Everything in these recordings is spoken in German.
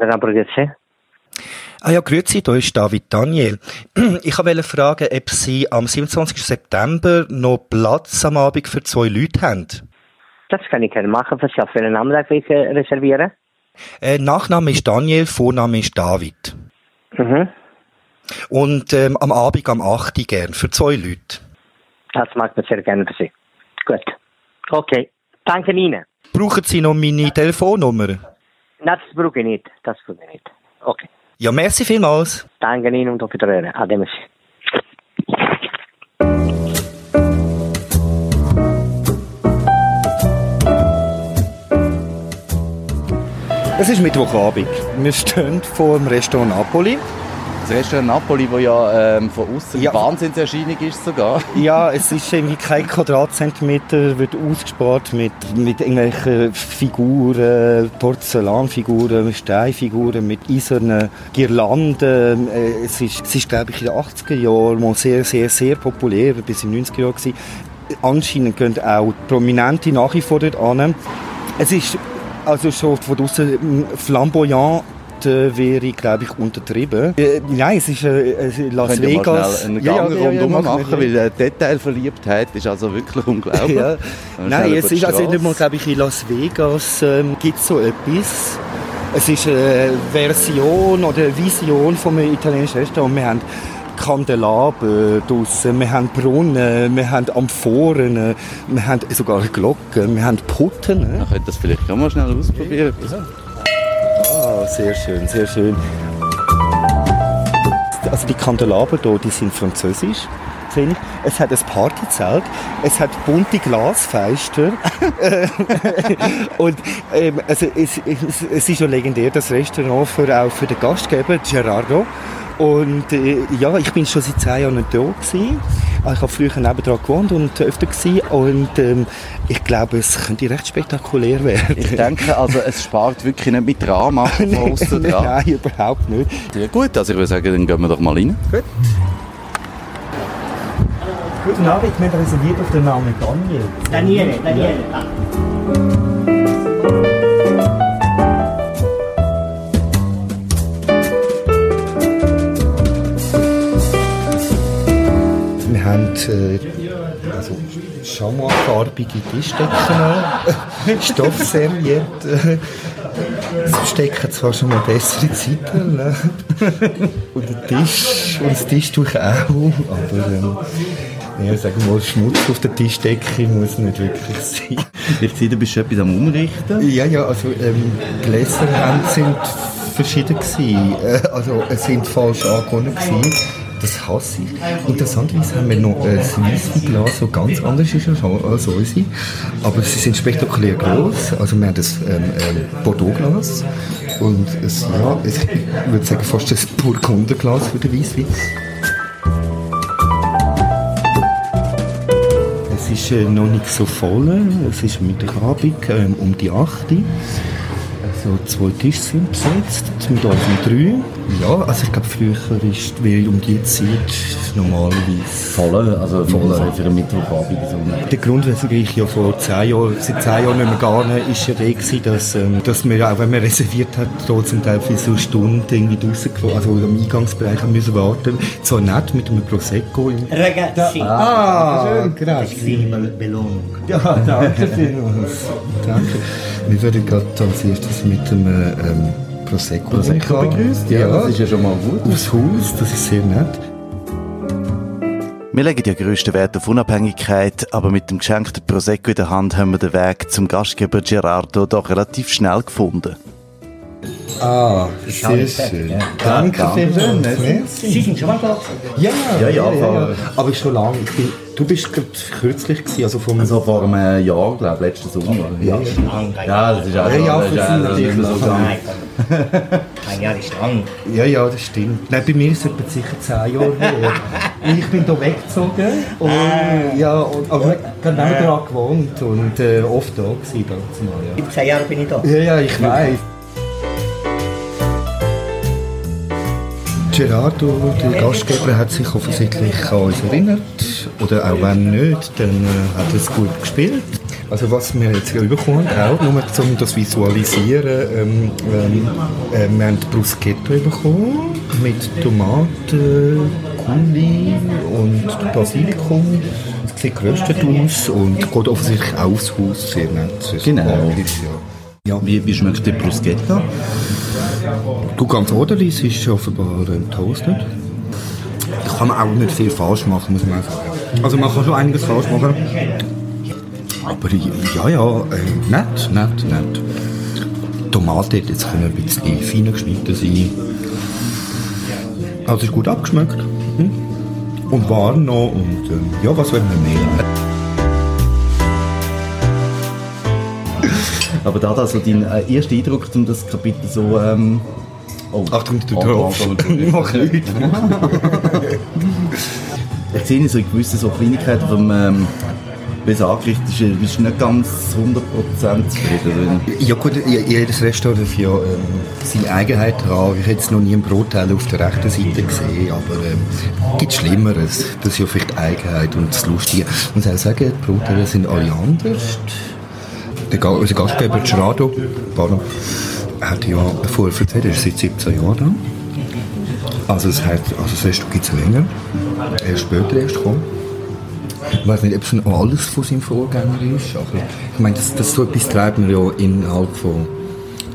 Danke, aber grüezi. Ah ja, grüezi, da ist David Daniel. Ich wollte fragen, ob Sie am 27. September noch Platz am Abend für zwei Leute haben. Das kann ich gerne machen. Für einen Namen ich äh, reservieren? Äh, Nachname ist Daniel, Vorname ist David. Mhm. Und ähm, am Abend am 8. gern, für zwei Leute. Das mag ich sehr gerne für Sie. Gut. Okay. Danke Ihnen. Brauchen Sie noch meine Telefonnummer? Nein, das brauche ich nicht. Das brauche ich nicht. Okay. Ja, merci vielmals. Danke Ihnen und auf Wiederhören. Ade, merci. Es ist Mittwochabend. Wir stehen vor dem Restaurant Napoli. Das Restaurant Napoli, das ja ähm, von außen Ja. Wahnsinnserscheinung ist sogar. Ja, es ist irgendwie kein Quadratzentimeter, wird ausgespart mit, mit irgendwelchen Figuren, Porzellanfiguren, Steinfiguren, mit eisernen Girlanden. Äh, Es ist, es ist glaube ich, in den 80er Jahren mal sehr, sehr, sehr populär, bis in den 90er Jahren gewesen. Anscheinend gehen auch Prominente nach wie vor dort an. Es ist also schon von draussen flamboyant, äh, wäre, glaube ich, untertrieben. Äh, nein, es ist äh, äh, Las mal Vegas. einen Ja, Gang ja, ja, rundum ja, machen, wir. weil äh, Detailverliebtheit ist also wirklich unglaublich. Ja. Nein, es ist also nicht mal, glaube ich, in Las Vegas ähm, gibt es so etwas. Es ist eine Version oder eine Vision von einem italienischen Restaurant. Wir haben Kandelaber draussen, wir haben Brunnen, wir haben Amphoren, wir haben sogar Glocken, wir haben Putten. Man könnte das vielleicht auch mal schnell ausprobieren. Ah, sehr schön, sehr schön. Also die Kandelaber hier, die sind französisch. Es hat ein Partyzelt, es hat bunte Glasfenster und ähm, also es, es, es ist schon legendär, das Restaurant für, auch für den Gastgeber Gerardo. Und äh, ja, ich bin schon seit zehn Jahren da gewesen. Ah, Ich habe früher nebenan gewohnt und öfter gewesen. Und ähm, ich glaube, es könnte recht spektakulär werden. Ich denke, also es spart wirklich nicht mit Drama von außen dran. Nein, überhaupt nicht. Ja, gut, also ich würde sagen, dann gehen wir doch mal rein. Guten Abend, wir haben reserviert auf den Namen Daniel. Daniele, Daniele. Wir haben äh, also chamoisfarbige Tischdecken, Stoffservietten. Es stecken zwar schon mal bessere Zeiten. Ne? Und der Tisch und das Tischtuch auch, aber ähm, ja, sagen wir mal, Schmutz auf der Tischdecke muss nicht wirklich sein. Ich sehe, du bist etwas am Umrichten. Ja, ja, also ähm, Gläser haben, sind verschieden gewesen. Äh, also es sind falsch angekommen gewesen. Das hasse ich. Interessanterweise haben wir noch ein Weissweinglas, das ganz anders ist als unsere. Aber sie sind spektakulär groß. Also wir haben das ähm, ähm, Bordeaux-Glas und ein, ja, ein, ich würde sagen fast ein Burgunderglas für den Weisswein. Es ist äh, noch nicht so voll. Es ist Mittagabend ähm, um die 8 Uhr. Also zwei Tische sind besetzt, mit uns um drei. Ja, also ich glaube früher ist wie um die Zeit normalerweise Voll, also voll für einen Mittwochabend. So. der Grund, weshalb ich ja vor zehn Jahren, seit zehn Jahren nicht mehr gehe, ist ja der gewesen, dass, ähm, dass wir, auch wenn man reserviert hat, zum Teil für so eine Stunde irgendwie draussen, gewo- also im Eingangsbereich haben müssen warten. Zwar nett mit einem Prosecco. Im Ragazzi. ah, grazie. Belohnung. Ja, danke vielmals. danke. Wir werden gerade als erstes mit dem ähm, Prosecco, Prosecco begrüßt, ja, das ist ja schon mal gut. Aufs Haus, das ist sehr nett. Wir legen ja grössten Wert auf Unabhängigkeit, aber mit dem geschenkten Prosecco in der Hand haben wir den Weg zum Gastgeber Gerardo doch relativ schnell gefunden. Ah, sehr schön. Danke vielmals. Merci. Sie sind schon mal da? Ja, ja, ja, voll. Aber schon lange. Ich bin, du bist gerade kürzlich gewesen, also vom... Also vor einem Jahr, glaube ich, letzten Sommer. Ja, ja das ist auch Ja, ja, das ist für nicht natürlich so ein Jahr ist lang. Ja, ja, das stimmt. Nein, bei mir ist es etwa sicher zehn Jahre her. Ich bin hier weggezogen. Und, ja, und, aber ich habe nebenan gewohnt und äh, oft da gewesen. Ja. Über zehn Jahre bin ich da. Ja, ja, ich weiß. Gerardo, der Gastgeber, hat sich offensichtlich an uns erinnert. Oder auch wenn nicht, dann äh, hat er es gut gespielt. Also was wir jetzt hier bekommen, auch nur um das visualisieren, ähm, ähm, äh, wir haben Bruschetta bekommen mit Tomaten, Kuli und Basilikum. Es sieht geröstet aus und geht offensichtlich auch aufs Haus sehr nett. Genau. Ja. Ja. Wie, wie schmeckt die Bruschetta? Du ganz ordentlich, es ist offenbar toasted. Da kann man auch nicht viel falsch machen, muss man sagen. Also man kann schon einiges falsch machen. Aber ja, ja, äh, nett, nett, nett. Die Tomate hätte jetzt können ein bisschen feiner geschnitten sein Also ist gut abgeschmeckt. Hm? Und warm noch. Und ähm, ja, was wollen wir mehr? Aber da also dein äh, erster Eindruck, um das Kapitel so... Ähm, oh. Achtung, du Oh, darfst. oh, oh, Ich mache nichts. Ich sehe so gewisse so Kleinigkeiten vom... Ähm, es angerichtet ist, bist du nicht ganz 100% zufrieden. Ja gut, jedes Restaurant hat ja ähm, seine Eigenheit dran. Ich habe jetzt noch nie einen Brotteil auf der rechten Seite gesehen, aber ähm, gibt Schlimmeres. Das ist ja vielleicht die Eigenheit und das Lustige. Ich muss auch sagen, die Brotteile sind alle anders. Der, Ga- unser Gastgeber Gerardo Barno, hat ja vorher erzählt, er ist seit 17 Jahren da. Also das, heißt, also das Restaurant gibt es länger. Er ist später erst gekommen. Ich weiß nicht, ob es schon alles von seinem Vorgänger ist, aber ich meine, das, das so etwas treibt man ja innerhalb von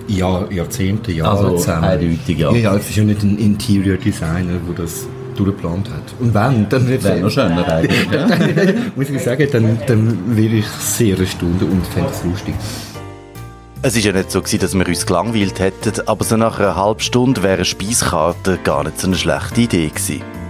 Jahr, Jahrzehnten, Jahren Also zusammen. eindeutig, ja. ja. Ja, es ist ja nicht ein Interior Designer, der das durchgeplant hat. Und wenn, dann Wäre noch schöner eigentlich, ja. muss ich sagen, dann, dann wäre ich sehr erstaunt und fände es lustig. Es war ja nicht so, gewesen, dass wir uns gelangweilt hätten, aber so nach einer halben Stunde wäre eine Speiskarte gar nicht so eine schlechte Idee gewesen.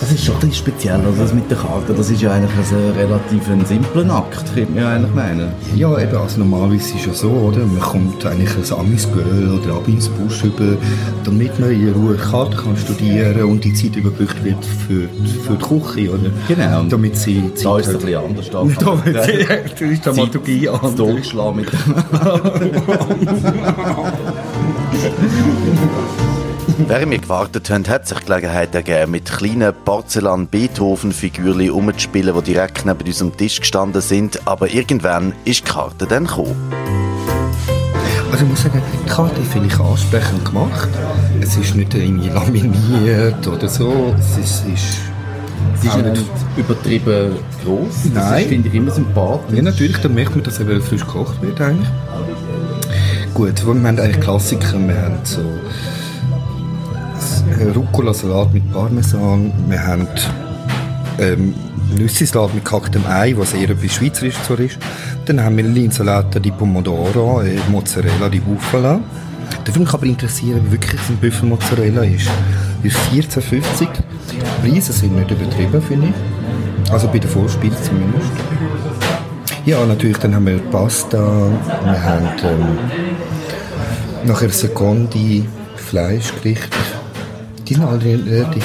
Das ist schon ein bisschen speziell, also das mit der Karte, das ist ja eigentlich ein relativ ein simpler Akt, könnte man ja eigentlich meinen. Ja, eben, also normalerweise ist es ja so, oder? Man kommt eigentlich ein Amisgöl oder Abinsbusch über, damit man in Ruhe Karte kann studieren und die Zeit überbrückt wird für, die- für die Küche, oder? Genau. Damit sie Zeit Da ist es ein bisschen anders. Da Da man ist die Dramaturgie anders. Durchschlagen mit dem. Während wir gewartet haben, hat sich die Gelegenheit ergeben, mit kleinen Porzellan-Beethoven-Figürchen umzuspielen, die direkt neben unserem Tisch gestanden sind. Aber irgendwann ist die Karte dann gekommen. Also ich muss sagen, die Karte finde ich ansprechend gemacht. Es ist nicht irgendwie laminiert oder so. Es ist, ist Sie ist auch ja nicht übertrieben gross. Das Nein. ist, finde ich, immer sympathisch. Ja, natürlich, dann merkt man, dass eben frisch gekocht wird eigentlich. Gut, wir haben eigentlich Klassiker, wir haben so Rucola-Salat mit Parmesan, wir haben ähm, Nüssi-Salat mit gehacktem Ei, was eher etwas Schweizerisches so ist. Dann haben wir Linsalata di Pomodoro, äh, Mozzarella di Bufala. Da würde mich aber interessieren, wie wirklich ein Büffel Mozzarella ist. Ist 14,50. Die Preise sind nicht übertrieben, finde ich. Also bei der Vorspeise zumindest. Ja, natürlich, dann haben wir Pasta, wir haben ähm, nachher Secondi, Fleischgerichte. Die sind alle relativ,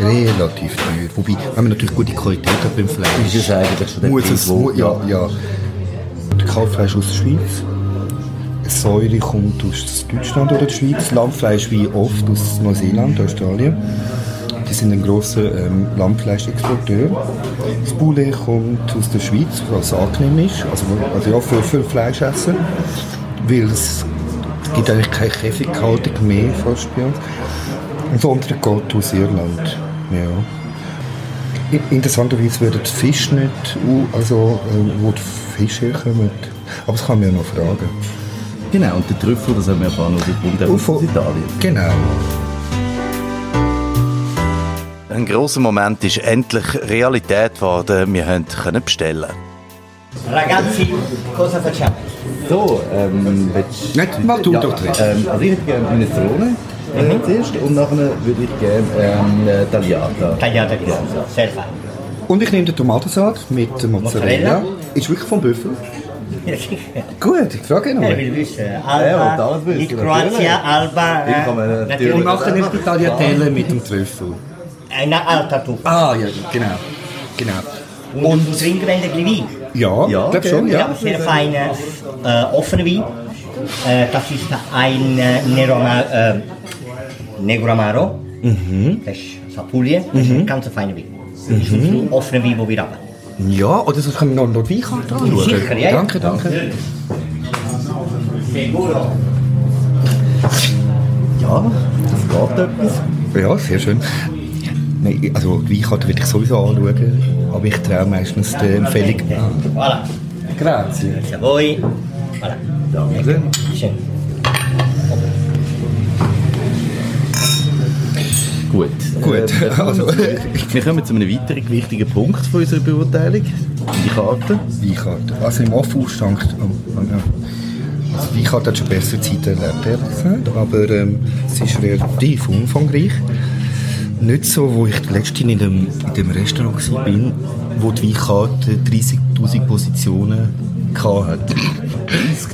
relativ teuer. Wobei, wenn man natürlich gute Qualität hat beim Fleisch, ist eigentlich schon muss es, wo- ja, ja. Der Kalbfleisch aus der Schweiz. Säure kommt aus Deutschland oder der Schweiz. Lammfleisch wie oft aus Neuseeland, Australien. Die sind ein grosser ähm, Lammfleischexporteur. Das Poulet kommt aus der Schweiz, was angenehm ist. Also, also ja, für, für Fleischesser. Weil es, es gibt eigentlich keine Käfighaltung mehr fast bei uns. Andere geht aus Irland. Ja. In- Interessanterweise wird der Fisch nicht, also äh, wo die Fische herkommen. Aber das kann man ja noch fragen. Genau, und der Trüffel, das haben wir erfahren, aus Italien. Genau. Ein grosser Moment ist endlich Realität geworden. Wir haben können bestellen. Ragazzi, cosa facciamo? So, ähm, willst Nicht, mal du doch drin. ähm, Also ich hätte gerne Minestrone äh, zuerst und nachher würde ich gerne ähm, äh, Tagliata. Tagliata di riso, sehr fein. Und ich nehme den Tomatensalat mit Mozzarella. Mozzarella. Ist wirklich vom Büffel? Ja, sicher. Gut, ich frage ihn Er noch. will wissen. Ja, Alba, und alles wissen, natürlich. Kroatien, Alba. Ich äh, natürlich- Und nachher nimmt die Tagliatelle mit dem Trüffel. Eine alta tu. Ah, ja, genau. genau. Und, und du trinken ein bisschen Wein. Ja, Ja, glaub schon, Ja, ja. sehr feine, äh, offene Wein. Äh, das ist ein äh, Nero, Ama- äh, Negro Amaro. Mhm. Das ist aus Apulien. Das ist ein ganz feiner Wein. Das ist ein offener Wein, den wir haben. Ja, oder sonst können wir noch, die Weinkarte anschauen. Sicher, ja. Danke, danke. Ja, das geht etwas. Ja, sehr schön. Nein, also die Weinkarte würde ich sowieso anschauen, aber ich traue meistens die Empfehlung. Voilà. Grazie. Grazie a voi. Voilà. Danke. Schön. Gut. Gut, Äh, also- wir kommen zu einem weiteren wichtigen Punkt von unserer Beurteilung. Die Karte. Also im Offausstand. Oh, oh, ja. Also die Weinkarte hat schon bessere Zeiten erlebt, ehrlich gesagt. Aber ähm, es ist relativ umfangreich. Nicht so, wo ich letztens in dem, in dem Restaurant war, wo die Weinkarte 30'000 Positionen hatte.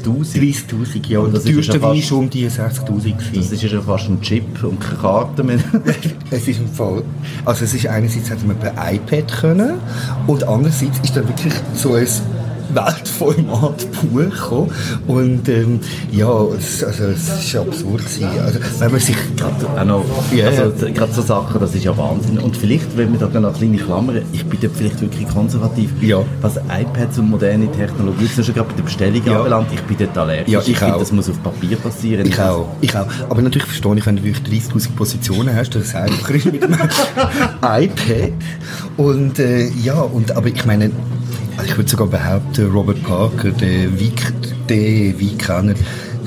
30'000. 30'000, ja. Und Das ist teuerste ja fast- Wein ist um die 60'000 Das ist ja fast ein Chip und keine Karte mehr. Es ist im Fall, also es ist einerseits hätte man per iPad können und andererseits ist dann wirklich so ein Weltformat Buch gekommen. und ähm, ja, es, also es ist absurd gewesen. Also wenn man sich auch noch, Ja, also, gerade so Sachen, das ist ja Wahnsinn. Und vielleicht, wenn wir da noch eine kleine Klammer, ich bin dort vielleicht wirklich konservativ, Ja. was iPads und moderne Technologie, zum Beispiel gerade bei der Bestellung Ja. anbelangt, ich bin dort allergisch. Ja, ich finde, auch. das muss auf Papier passieren. Ich auch, ich auch. Aber natürlich verstehe ich, wenn du wirklich 30'000 Positionen hast, dass es einfacher ist mit dem iPad. Und äh, ja, und, aber ich meine, also ich würde sogar behaupten, Robert Parker, der Wein, der Weinkenner,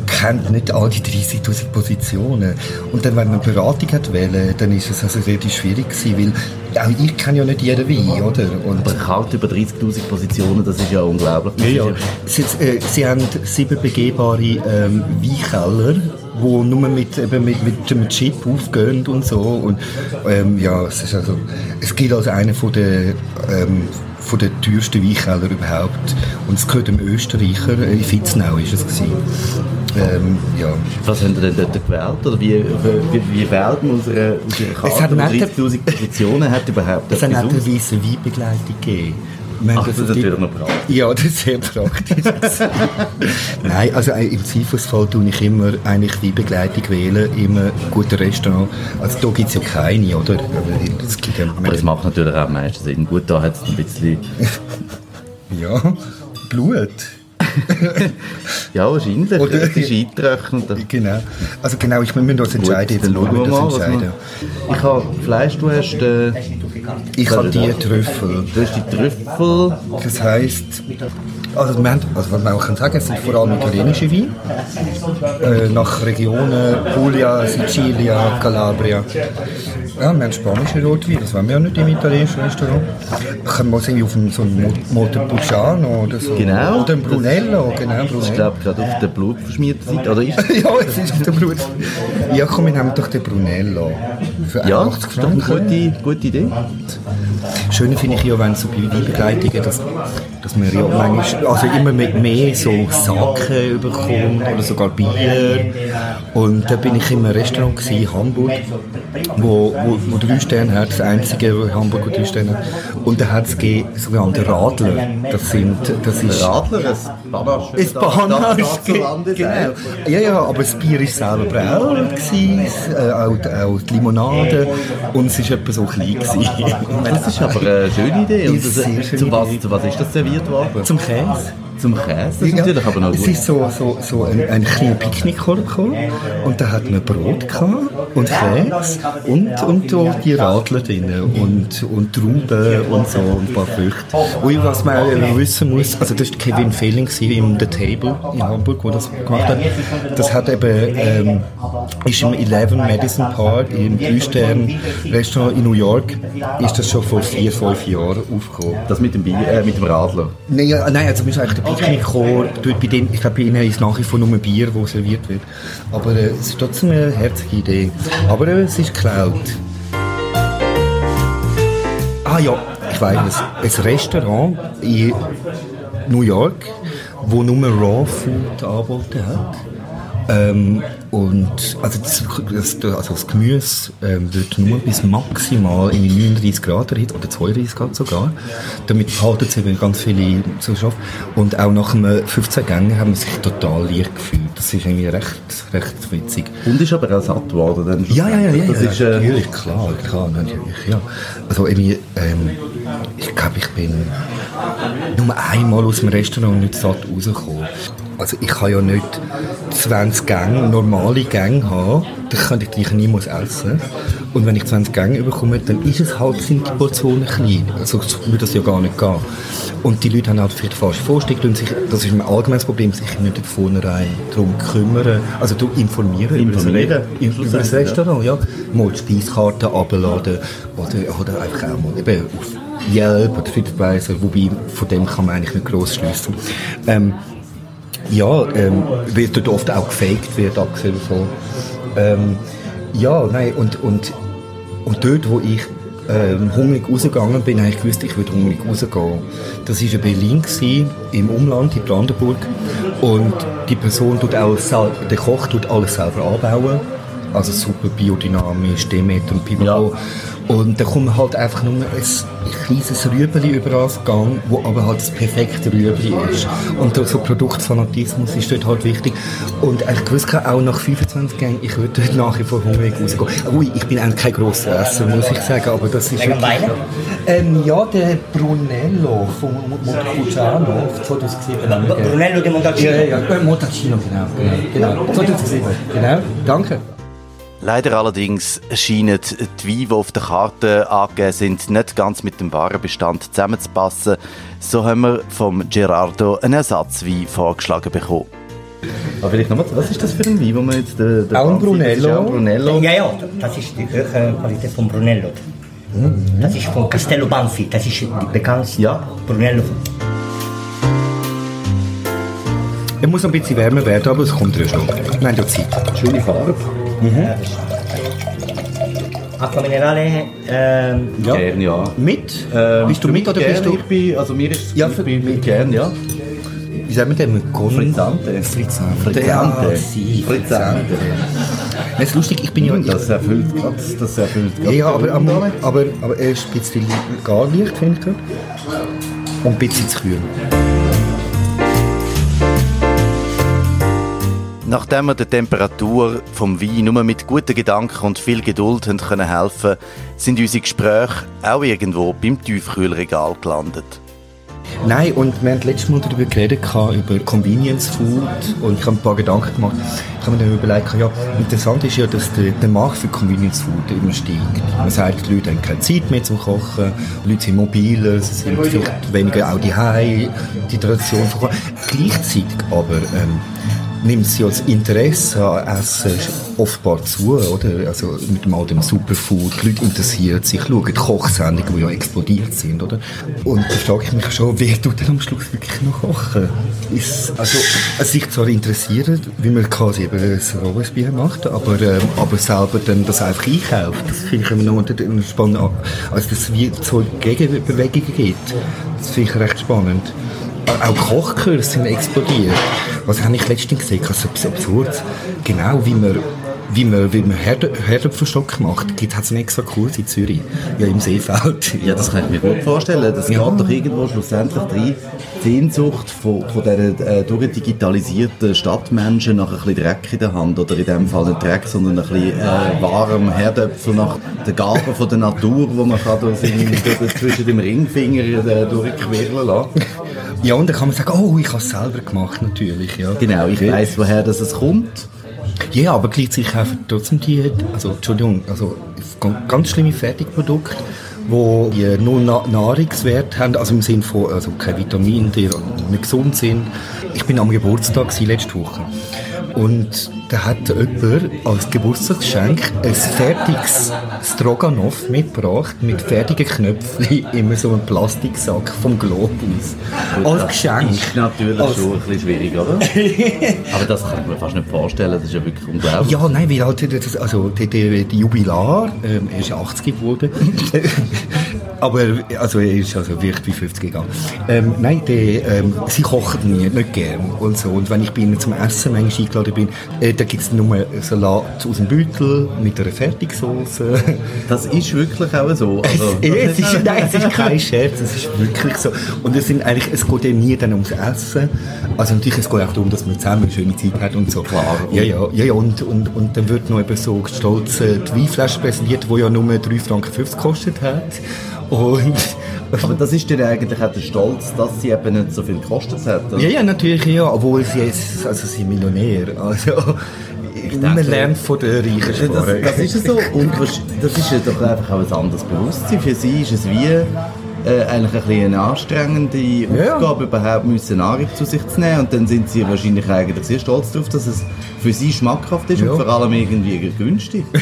kennt nicht all die 30'000 Positionen. Und dann, wenn man Beratung hat wählen, dann ist es also relativ schwierig gewesen, weil auch ich kenne ja nicht jeden Wein, oder? Und Aber kalt über 30'000 Positionen, das ist ja unglaublich. Ja, ja. Sie, äh, sie haben sieben begehbare ähm, Weinkeller, die nur mit, eben mit, mit dem Chip aufgehen und so. Und, ähm, ja, es, ist also, es gilt als einer von der, ähm, von der teuersten Weinkeller überhaupt. Und es gehört dem Österreicher, äh, in Fitznau ist es gewesen. Ähm, ja. Was haben Sie denn dort gewählt? Oder wie, wie, wie wählt man unsere, unsere Es hat Karte, die nicht- 30'000 Positionen hat überhaupt Es hat eine weisse Weinbegleitung gegeben. Ach, das ist auf die- natürlich noch praktisch. Ja, das ist sehr praktisch. Nein, also äh, im Zweifelsfall tue ich immer eigentlich Weinbegleitung wählen, immer gute Restaurant. Also da gibt es ja keine, oder? Gibt ja, Aber es macht natürlich auch am meisten Sinn. Gut, da hat es ein bisschen... ja, Blut. Ja, wahrscheinlich. Oder- es ist eingetrocknet. Genau. Also genau, ich wir müssen uns entscheiden, Gut, jetzt schauen wir mal, entscheiden. Ich habe Fleisch, du hast... Äh, Ich habe die Trüffel. du hast die Trüffel... Das heisst, also, wir haben, also was man auch kann sagen, es sind vor allem italienische Weine. Äh, nach Regionen, Puglia, Sicilia, Calabria. Ja, wir haben spanische Rotwein, das wollen wir ja nicht im italienischen Restaurant. Können wir irgendwie auf einen, so einen Mo- Montepulciano oder so. Genau. Oder ein Brunello, genau, Brunello. glaube ich, gerade auf der blutverschmierten Seite. Oder ist ja, es ist auf dem Blut. Ja, komm, wir nehmen doch den Brunello. Für Ja, 80 das ist doch eine Franken. gute, gute Idee. Schön finde ich ja, wenn so bei Weinbegleitungen, dass, dass man ja manchmal, also immer mit mehr so Sachen bekommt oder sogar Bier. Und da bin ich in einem Restaurant gewesen, in Hamburg, wo, wo, wo drei Sterne hat, das einzige wo Hamburg, wo drei Sterne hat. Und da hat es sogenannte Radler. Das sind, das ist... Radler, ein Banasch. Ist Bahamas, genau. Ja, ja, aber das Bier war selber braun, äh, auch, auch die Limonade und es war etwa so klein. Gewesen. Das ist aber eine schöne Idee. Und das, zu, was, zu was ist das serviert worden? Zum Käse. Zum Käse? Das ist natürlich aber noch Es gut. ist so, so, so ein, ein kleiner Picknickkorb gekommen und da hat man Brot gehabt und Käse und, und da die Radler drin und, und Trauben und so und ein paar Früchte. Und was man auch wissen muss, also das war Kevin Fehling im The Table in Hamburg, wo das gemacht hat. Das hat eben, ähm, ist im 11 Madison Park, im 3-Stern-Restaurant in New York, ist das schon vor vier, fünf Jahren aufgekommen. Das mit dem, Bier, äh, mit dem Radler. Nein, nein also sind eigentlich der Picknickkorb. Dort bei denen, ich glaube, bei ihnen ist nach wie vor nur Bier, das serviert wird. Aber äh, es ist trotzdem eine herzige Idee. Aber äh, es ist geklaut. Ah ja, ich weiß es. Ein Restaurant in New York, wo nur Raw Food angeboten hat. Ähm, und also das, das, also das Gemüse ähm, wird nur bis maximal in 39 Grad erhitzt, oder 32 Grad sogar. Damit halten es eben ganz viele Zuschauer. Und auch nach einem 15 Gängen haben wir sich total leicht gefühlt. Das ist irgendwie recht, recht witzig. Und ist aber auch satt geworden dann Ja, ja, ja, ja, das ja ist, äh, natürlich, klar, klar, natürlich, ja. Also irgendwie, ähm, ich glaube, ich bin nur einmal aus dem Restaurant nicht satt rausgekommen. Also ich kann ja nicht 20 Gänge, normale Gänge haben, dann könnte ich die niemals essen. Und wenn ich 20 Gänge bekomme, dann ist es halt, sind die Portionen klein. Also so würde das ja gar nicht gehen. Und die Leute haben halt vielleicht falsch Vorstellungen, sich, das ist ein allgemeines Problem, sich nicht von vornherein darum kümmern, also du informieren, Informieren, über das, über das Restaurant, ja. Mal die Speiskarte abladen oder, oder einfach auch mal eben auf Yelp oder TripAdvisor, wobei von dem kann man eigentlich nicht gross schliessen. Ähm, ja, ähm, wird dort oft auch gefaked, wird abgesehen davon. Ähm, ja, nein, und, und, und dort, wo ich ähm, hungrig rausgegangen bin, habe ich gewusst, ich würde hungrig rausgehen. Das war in Berlin, gewesen, im Umland, in Brandenburg. Und die Person tut auch, sel- der Koch tut alles selber anbauen. Also super biodynamisch, Demeter und Pipapo. Und da kommt halt einfach nur ein, ein kleines Rüebeli über das Gang, wo aber halt das perfekte Rüebeli ist. Und so Produktfanatismus ist dort halt wichtig. Und ich gewusst auch nach 25 Gängen, ich würde dort nachher vor hungrig rausgehen. Ui, ich bin eigentlich kein grosser Esser, muss ich sagen, aber das ist wirklich. Ähm, ja, der Brunello von Montepulciano 2007. Br- Brunello de Montalcino. Ja, ja, ja, äh, Montacino, genau, genau, genau. 2007, genau, danke. Leider allerdings scheinen die Weine, die auf der Karte angegeben sind, nicht ganz mit dem Warenbestand zusammenzupassen. So haben wir vom Gerardo einen Ersatzwein vorgeschlagen bekommen. Aber vielleicht nochmal, was ist das für ein Wein, wo man jetzt... Der, der Auch ein Brunello. Das ist ja ein Brunello. Ja, ja, das ist die höhere Qualität von Brunello. Das ist von Castello Banfi, das ist die bekannteste Ja. Brunello. Er muss ein bisschen wärmer werden, aber es kommt ja schon. Haben ja Zeit. Schöne Farbe. Acqua Minerale, ähm, Ja. Gern, ja. Mit? Ähm, bist du mit oder gern, bist du... Ich bin, also mir ist Ja, ich für- bin, bin gern, ja. Wie sagen wir denn? Frizzante. Frizzante. Frizzante. Frizzante. Es ist lustig, ich bin ja... Das erfüllt gerade, das erfüllt gerade Ja, aber, aber, aber, aber er ist ein bisschen gar leicht, finde ich. Und ein bisschen zu kühl. Nachdem wir der Temperatur vom Wein nur mit guten Gedanken und viel Geduld haben können helfen, sind unsere Gespräche auch irgendwo beim Tiefkühlregal gelandet. Nein, und wir haben letztes Mal darüber geredet, über Convenience Food und ich habe ein paar Gedanken gemacht. Ich habe mir dann überlegt, ja, interessant ist ja, dass der, der Markt für Convenience Food immer steigt. Man sagt, die Leute haben keine Zeit mehr zum Kochen, die Leute sind mobiler, sie sind vielleicht weniger auch die die Tradition von. Gleichzeitig aber ähm, nimmt sie das Interesse an Essen offenbar zu, oder? Also mit dem all dem Superfood, die Leute interessieren sich, schauen die Kochsendungen, die ja explodiert sind, oder? Und da frage ich mich schon, wer tut denn am Schluss wirklich noch kochen? Ist, also, es sich zwar interessieren, wie man quasi eben ein Robespierre macht, aber, ähm, aber selber dann das einfach einkauft, das finde ich immer noch unter den spannend. Also, dass es so Gegenbewegungen gibt, das finde ich recht spannend. Auch Kochkurse sind explodiert. Was habe ich letztens gesehen? Ist etwas Absurdes. Genau wie man, wie man, wie man Herde- Herdöpfelstock macht, gibt es einen extra Kurs in Zürich. Ja, im Seefeld. Ja, das kann ich mir gut vorstellen. Das Ja. geht doch irgendwo schlussendlich rein. Die Sehnsucht von, von diesen äh, durchdigitalisierten Stadtmenschen nach ein bisschen Dreck in der Hand. Oder in dem Fall nicht Dreck, sondern ein bisschen äh, warm Herdöpfel nach den Gaben von der Natur, wo man kann durch seine, durch, zwischen dem Ringfinger äh, durchquirlen lassen. Ja, und dann kann man sagen, oh, ich habe es selber gemacht, natürlich. Ja. Genau, ich weiss, woher das es kommt. Ja, aber gleichzeitig kaufen trotzdem die, also Entschuldigung, also ganz- schlimme Fertigprodukte, wo die null Na Nahrungswert haben, also im Sinne von also kein Vitamin, die nicht gesund sind. Ich bin am Geburtstag letzte Woche und da hat jemand als Geburtstagsgeschenk ein fertiges Stroganoff mitgebracht mit fertigen Knöpfen in so einem Plastiksack vom Globus. Als Geschenk. Ist natürlich Als- schon ein bisschen schwierig, oder? Aber das kann ich mir fast nicht vorstellen. Das ist ja wirklich unglaublich. Ja, nein, weil halt, also der, der, der Jubilar, ähm, er ist 80 geworden, Aber also er ist also wirklich bei 50 gegangen. Ähm, nein, der, ähm, sie kochen nie, nicht gern und so. Und wenn ich bei ihnen zum Essen manchmal eingeladen bin, äh, da gibt es nur Salat aus dem Beutel mit einer Fertigsoße. Das ist wirklich auch so. Also, es, es, ist, nein, es ist kein Scherz, es ist wirklich so. Und es, sind eigentlich, es geht eben nie dann ums Essen. Also natürlich, es geht auch darum, dass man zusammen eine schöne Zeit hat und so. Klar. Ja, ja, ja, ja und, und, und dann wird noch eben so stolz die Weinflasche präsentiert, die ja nur 3,50 Franken gekostet hat. Und aber das ist dir eigentlich auch der Stolz, dass sie eben nicht so viel gekostet hat. Oder? Ja, ja, natürlich, ja, obwohl sie jetzt, also sie Millionär, also man lernt von den Reichen sparen. Das, das ist so und das ist ja doch einfach auch ein anderes Bewusstsein. Für sie ist es wie äh, eigentlich ein eine anstrengende ja. Aufgabe, überhaupt müssen Nahrung zu sich zu nehmen. Und dann sind sie wahrscheinlich eigentlich sehr stolz darauf, dass es für sie schmackhaft ist ja. und vor allem irgendwie günstig.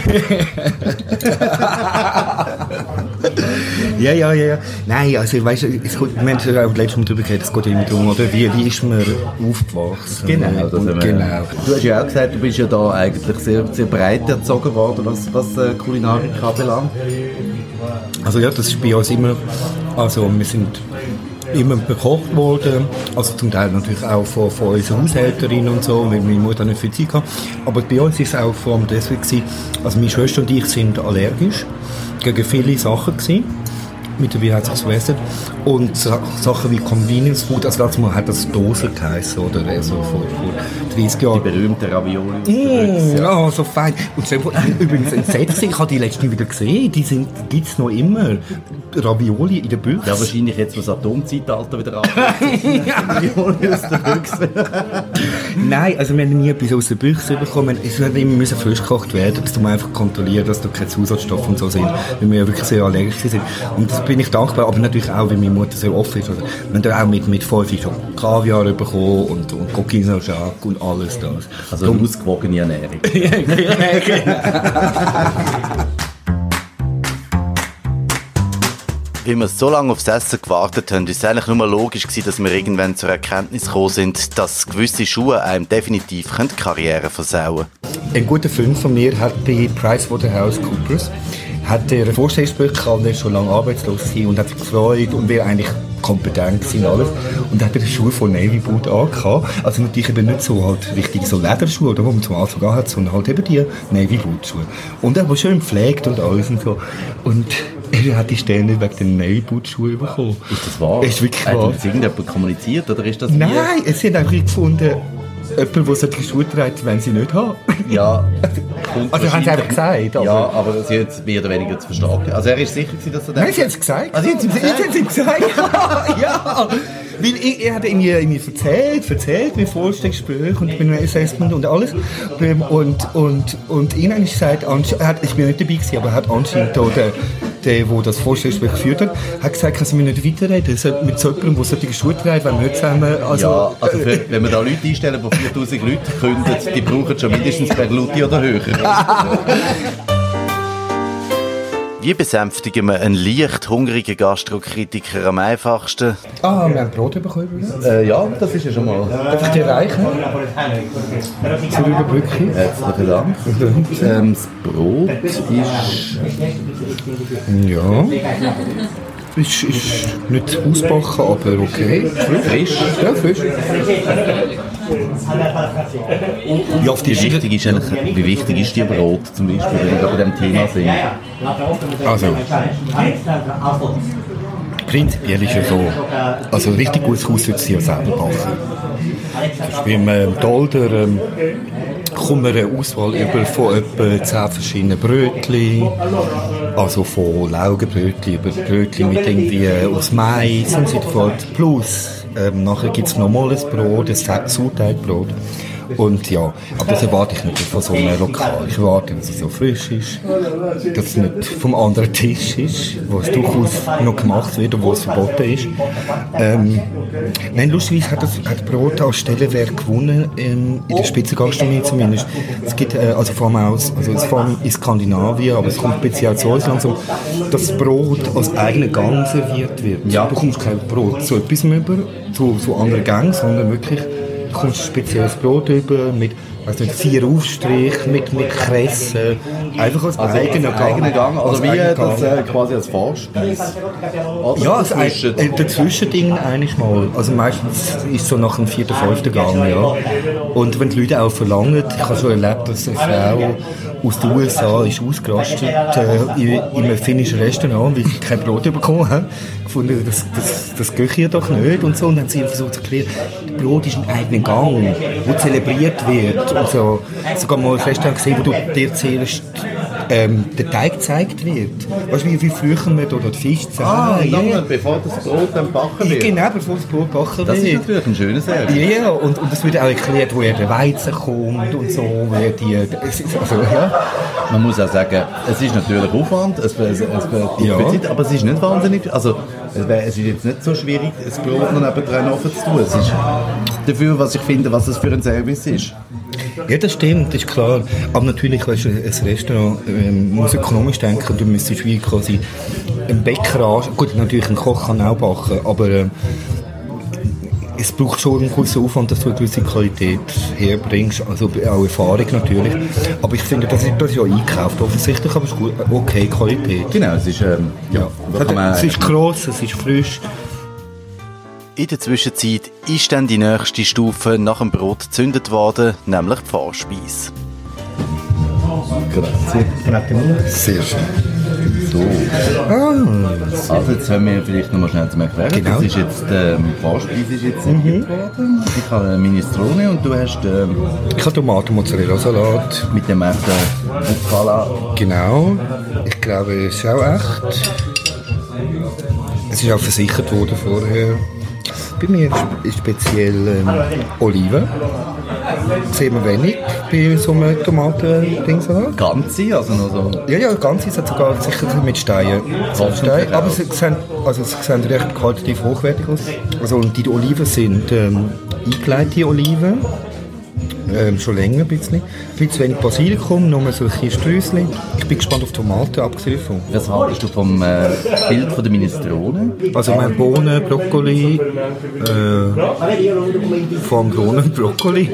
ja, ja, ja. Nein, also weißt es geht, wir haben ja auch letztes Mal darüber geredet, es geht immer darum, oder wie, wie ist man aufgewachsen? Genau, das und, genau. Du hast ja auch gesagt, du bist ja da eigentlich sehr, sehr breit erzogen worden, was, was äh, Kulinarik anbelangt. Also ja, das ist bei uns immer, also wir sind immer bekocht worden, also zum Teil natürlich auch von, von unserer Haushälterin und so, weil meine Mutter nicht viel Zeit hatte. Aber bei uns war es auch vor allem deswegen also meine Schwester und ich sind allergisch gegen viele Sachen gewesen. Mittlerweile hat es gewesen. Und Sachen wie Convenience Food, also letztes Mal hat das Dose geheißen, oder so vor, vor 30 Jahren. Die berühmte Ravioli. Mm, ja, oh, so fein. Und so, übrigens entsetzt, ich habe die letzten wieder gesehen, die gibt es noch immer. Ravioli in der Büchse. Ja, wahrscheinlich jetzt, wo das Atomzeitalter wieder anfängt. Ravioli aus der Büchse. Nein, also wir haben nie etwas aus der Büchse bekommen. Es wird immer müssen frisch gekocht werden, bis du einfach kontrollieren, dass da keine Zusatzstoffe und so sind, weil wir ja wirklich sehr allergisch sind. Und das bin ich dankbar, aber natürlich auch, weil meine Mutter sehr offen ist. Also, wir haben auch mit, mit fünf schon Kaviar bekommen und, und Coquino Jacques und alles das. Also eine ausgewogene Ernährung. ja, genau. Weil wir so lange aufs Essen gewartet haben, ist es eigentlich nur logisch gewesen, dass wir irgendwann zur Erkenntnis gekommen sind, dass gewisse Schuhe einem definitiv die Karriere versauen können. Ein guter Film von mir hat bei PricewaterhouseCoopers hat er Vorstellungsgespräch gehabt, er schon lange arbeitslos war und hat sich gefreut und wäre eigentlich kompetent und alles. Und hat er Schuhe von Navy Boot angehabt. Also natürlich eben nicht so halt richtig so Lederschuhe, oder, wo man zum Anfang hat, sondern halt eben die Navy Boot Schuhe. Und er war schön gepflegt und alles und so. Und er hat die Sterne wegen den Navy Boot Schuhen bekommen. Ist das wahr? Ist wirklich wahr. Hat das irgendjemand kommuniziert oder ist das Nein, es sind einfach gefunden, jemand, der solche Schuhe trägt, wenn sie nicht haben. Ja. also haben sie einfach gesagt. Aber ja, aber sie hat es mehr oder weniger zu verstehen. Also er ist sicher dass er das... Nein, sie hat es gesagt. Also, sie hat es gesagt. ja. Weil ich, er hat irgendwie, irgendwie erzählt, erzählt, wie Vorstellungsgespräch und ich bin Assessment und alles. Und, und, und ihn hat gesagt, ich bin nicht dabei gewesen, aber er hat anscheinend da der, der, der das Vorstellungsgespräch geführt hat, hat gesagt, kann sie mir nicht weiterreden. Mit so jemandem, der solche Schuhe trägt, wenn wir nicht zusammen... Also, ja, also für, wenn wir da Leute einstellen, die 4000 Leute können, die brauchen schon mindestens Berluti oder höher. Wie besänftigen wir einen leicht hungrigen Gastrokritiker am einfachsten? Ah, wir haben Brot bekommen äh, Ja, das ist ja schon mal. Darf ich dir reichen? Zur Überbrückung. Herzlichen Dank. ähm, das Brot ist... Ja. Ist, ist nicht ausbacken, aber okay. Frisch. Ja, frisch. Ja, auf die wie, wichtig ist eigentlich, wie wichtig ist die Brot zum Beispiel, wenn wir bei diesem Thema sind? Also, prinzipiell ist es so, also richtig gutes Haus wird sie ja selber backen. Beim ähm, Dolder ähm, kommt man eine Auswahl über von etwa 10 verschiedenen Brötchen, also von Laugenbrötchen über Brötchen mit irgendwie aus Mais und so fort, plus ähm, nachher gibt es normales Brot, ein Sauerteigbrot. Und ja, aber das erwarte ich nicht von so einem Lokal. Ich erwarte, dass es so frisch ist, dass es nicht vom anderen Tisch ist, wo es durchaus noch gemacht wird und wo es verboten ist. Ähm, nein, lustigerweise hat das hat Brot als Stellenwert gewonnen, in, in der Spitzengastronomie zumindest. Es gibt, äh, also vor allem aus, also vor allem in Skandinavien, aber es kommt speziell zu uns langsam, dass Brot als eigener Gang serviert wird. Ja. Du bekommst kein Brot zu etwas über, zu, zu anderen Gängen, sondern wirklich ein spezielles Brot über mit also mit vier Aufstrich, mit, mit Kresse, einfach als Also eigener als eigenen Gang, also Als wie das Gang. äh, quasi als Vorspeis. Ja, ein, dazwischen. äh, dazwischen eigentlich mal. Also meistens ist so nach dem vierten, fünften Gang, ja. Und wenn die Leute auch verlangen, ich habe schon erlebt, dass eine Frau aus den USA ist ausgerastet äh, in, in einem finnischen Restaurant, weil sie kein Brot bekommen haben. Gefunden, das, das, das geht hier doch nicht und so. Und dann haben sie versucht zu erklären, Brot ist ein eigener Gang, der zelebriert wird. Und so. Sogar mal Restaurant gesehen, wo du dir zuerst ähm, der Teig gezeigt wird. Weißt du, wie, wie früher man da den Fisch zeigt? Ah, ja, lange bevor das Brot dann backen wird. Genau, bevor das Brot gebacken Das ist wird. natürlich ein schöner Service. Ja, und, und es wird auch erklärt, woher der Weizen kommt und so, wer die, also, ja. Man muss auch sagen, es ist natürlich Aufwand, es, es, es, es Ja. Zeit, aber es ist nicht wahnsinnig, also es, ist jetzt nicht so schwierig, das Brot noch nebendran offen zu tun. Es ist dafür, was ich finde, was es für ein Service ist. Ja, das stimmt, das ist klar. Aber natürlich, weißt du, ein Restaurant ähm, muss ökonomisch denken. Du müsstest wie quasi einen Bäcker an... Gut, natürlich, ein Koch kann auch backen, aber ähm, es braucht schon einen gewissen Aufwand, dass du eine gewisse Qualität herbringst. Also auch Erfahrung natürlich. Aber ich finde, das ist, das ist ja eingekauft offensichtlich, aber es ist gut, okay Qualität. Genau, es ist, ähm, ja, da kann man, Es ist gross, es ist frisch. In der Zwischenzeit ist dann die nächste Stufe nach dem Brot gezündet worden, nämlich die Vorspeise. Sehr schön. So. Also jetzt haben wir vielleicht noch mal schnell zum Erklären. Genau. Das ist jetzt, ähm, Vorspeise ist jetzt serviert worden. Ich habe eine Minestrone und du hast ähm, Ich habe Tomaten, Mozzarella, Salat. mit dem echten Buffala Genau. Ich glaube, es ist auch echt. Es ist auch versichert worden vorher. Bei mir ist speziell ähm, Oliven. Sehen wir wenig bei so einem Tomaten-Dingsalat. ganze, also noch so Ja, ja, ganz ist es sogar sicher mit Steinen. Steinen. Aber sie sehen, also sie sehen recht qualitativ hochwertig aus. Also die Oliven sind ähm, eingelegte Oliven. Ähm, schon länger ein bisschen. Ein bisschen wenig Basilikum, nur so ein bisschen Strösschen. Ich bin gespannt auf Tomaten, abgesehen davon. Was haltest du vom äh, Bild von der Minestrone? Also mein Bohnen, Brokkoli, äh, vom Bohnen, Brokkoli.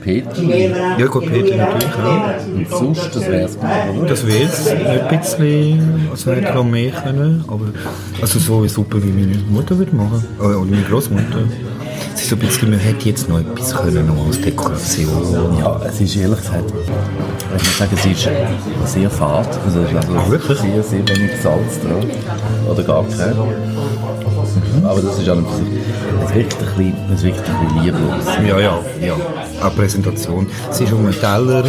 Peter? Ja gut, Peter natürlich auch. Und sonst, das wäre es oder? Das wäre nicht ein bisschen, also hätte noch mehr können, aber also so eine Suppe wie meine Mutter würde machen, äh, oder meine Großmutter. So ein bisschen, man hätte jetzt noch etwas können, noch als Dekoration. Ja, es ist ehrlich gesagt, ich muss sagen, es ist sehr fad. Also, es ist also Wirklich? sehr, sehr wenig Salz dran. Oder gar kein. Mhm. Aber das ist an es wirkt ein bisschen, es wirkt ein bisschen lieblos. Ja, ja, ja. Auch Präsentation. Es ist um einen Teller,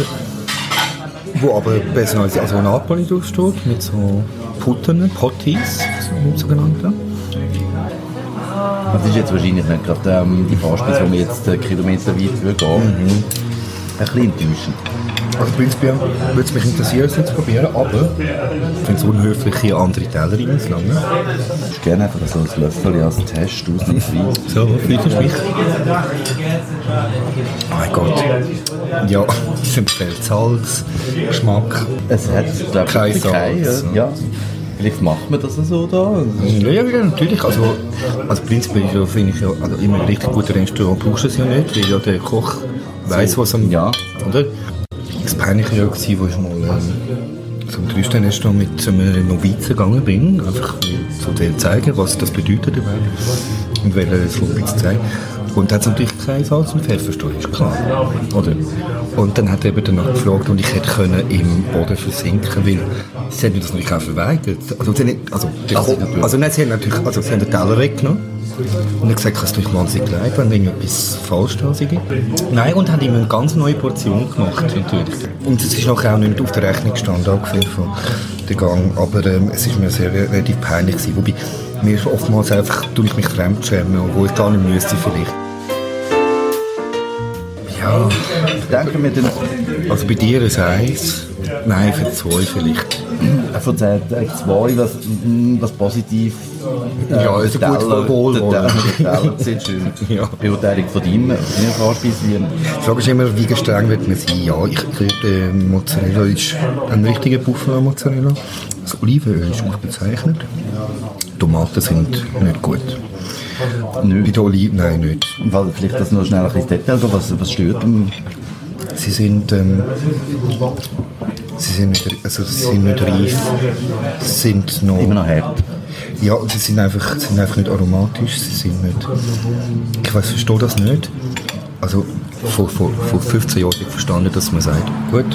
wo aber personalisiert, also Napoli draufsteht, mit so Putten, Potties, so sogenannte. Das ist jetzt wahrscheinlich nicht gerade ähm, die Vorspeise, die wir jetzt äh, kilometerweit würden gehen Ein bisschen enttäuschend. Also prinzipiell würde es mich interessieren, es zu probieren, aber ich finde es unhöflich, hier andere Teller reinzulangen. Ich würde gerne einfach so ein Löffel als Test ausnahmsweise. So, du mich? Oh mein Gott. Ja, es fehlt Salz, Geschmack. Es hat, glaube ich, Kein wirklich kein, Salz. ja. Vielleicht macht man das so da. Ja, ja, natürlich. Also, also prinzipiell finde ich ja, also immer ein richtig gutes Restaurant brauchst du es ja nicht, weil ja der Koch weiß, was am... Ja. Oder? Das Peinliche war, ja, wo ich mal ähm, so ein Drei-Sterne-Restaurant mit einem Novizen gegangen bin, einfach so denen zeigen, was das bedeutet und ein bisschen zeigen. Und da hat es natürlich kein Salz und Pfeffer ist klar. Oder? Und dann hat er eben danach gefragt und ich hätte können im Boden versinken, weil sie haben mir das natürlich auch verweigert. Also, sie also, natürlich- also nein, sie haben natürlich, also sie haben den Teller weggenommen. Und er gesagt, es tut mir wahnsinnig leid, wenn irgendetwas falsch da sei. Nein, und haben ihm eine ganz neue Portion gemacht, natürlich. Und es ist nachher auch nicht auf der Rechnung gestanden, abgesehen von der Gang. Aber ähm, es ist mir sehr relativ peinlich gewesen. Wobei, mir ist oftmals einfach, tue ich mich fremdschämen, obwohl ich gar nicht müsste vielleicht. Ja, Ich denke mir dann, also bei dir ein Eis, nein, für zwei vielleicht. von den äh, zwei, was, mm, was positiv. äh, Ja, der gut, Teller- wohlwollend. der Teller- der Teller sieht schön. Ja. Beurteilung von deinem, von deiner Vorspeise. wie- Die Frage ist immer, wie streng wird man sein? Ja, ich glaube, der Mozzarella ist ein richtiger Buffalo-Mozzarella. Das Olivenöl ist gut bezeichnet. Tomaten sind nicht gut. Nicht. Bei den Oliven, nein, nicht. Weil vielleicht das noch schnell ein bisschen Detail, was, was stört Sie sind, ähm, sie sind nicht, also sie sind nicht reif, sie sind noch... Immer noch hart. Ja, sie sind einfach, sind einfach nicht aromatisch, sie sind nicht... Ich weiß, verstehe das nicht. Also vor, vor, vor 15 Jahren habe ich verstanden, dass man sagt, gut,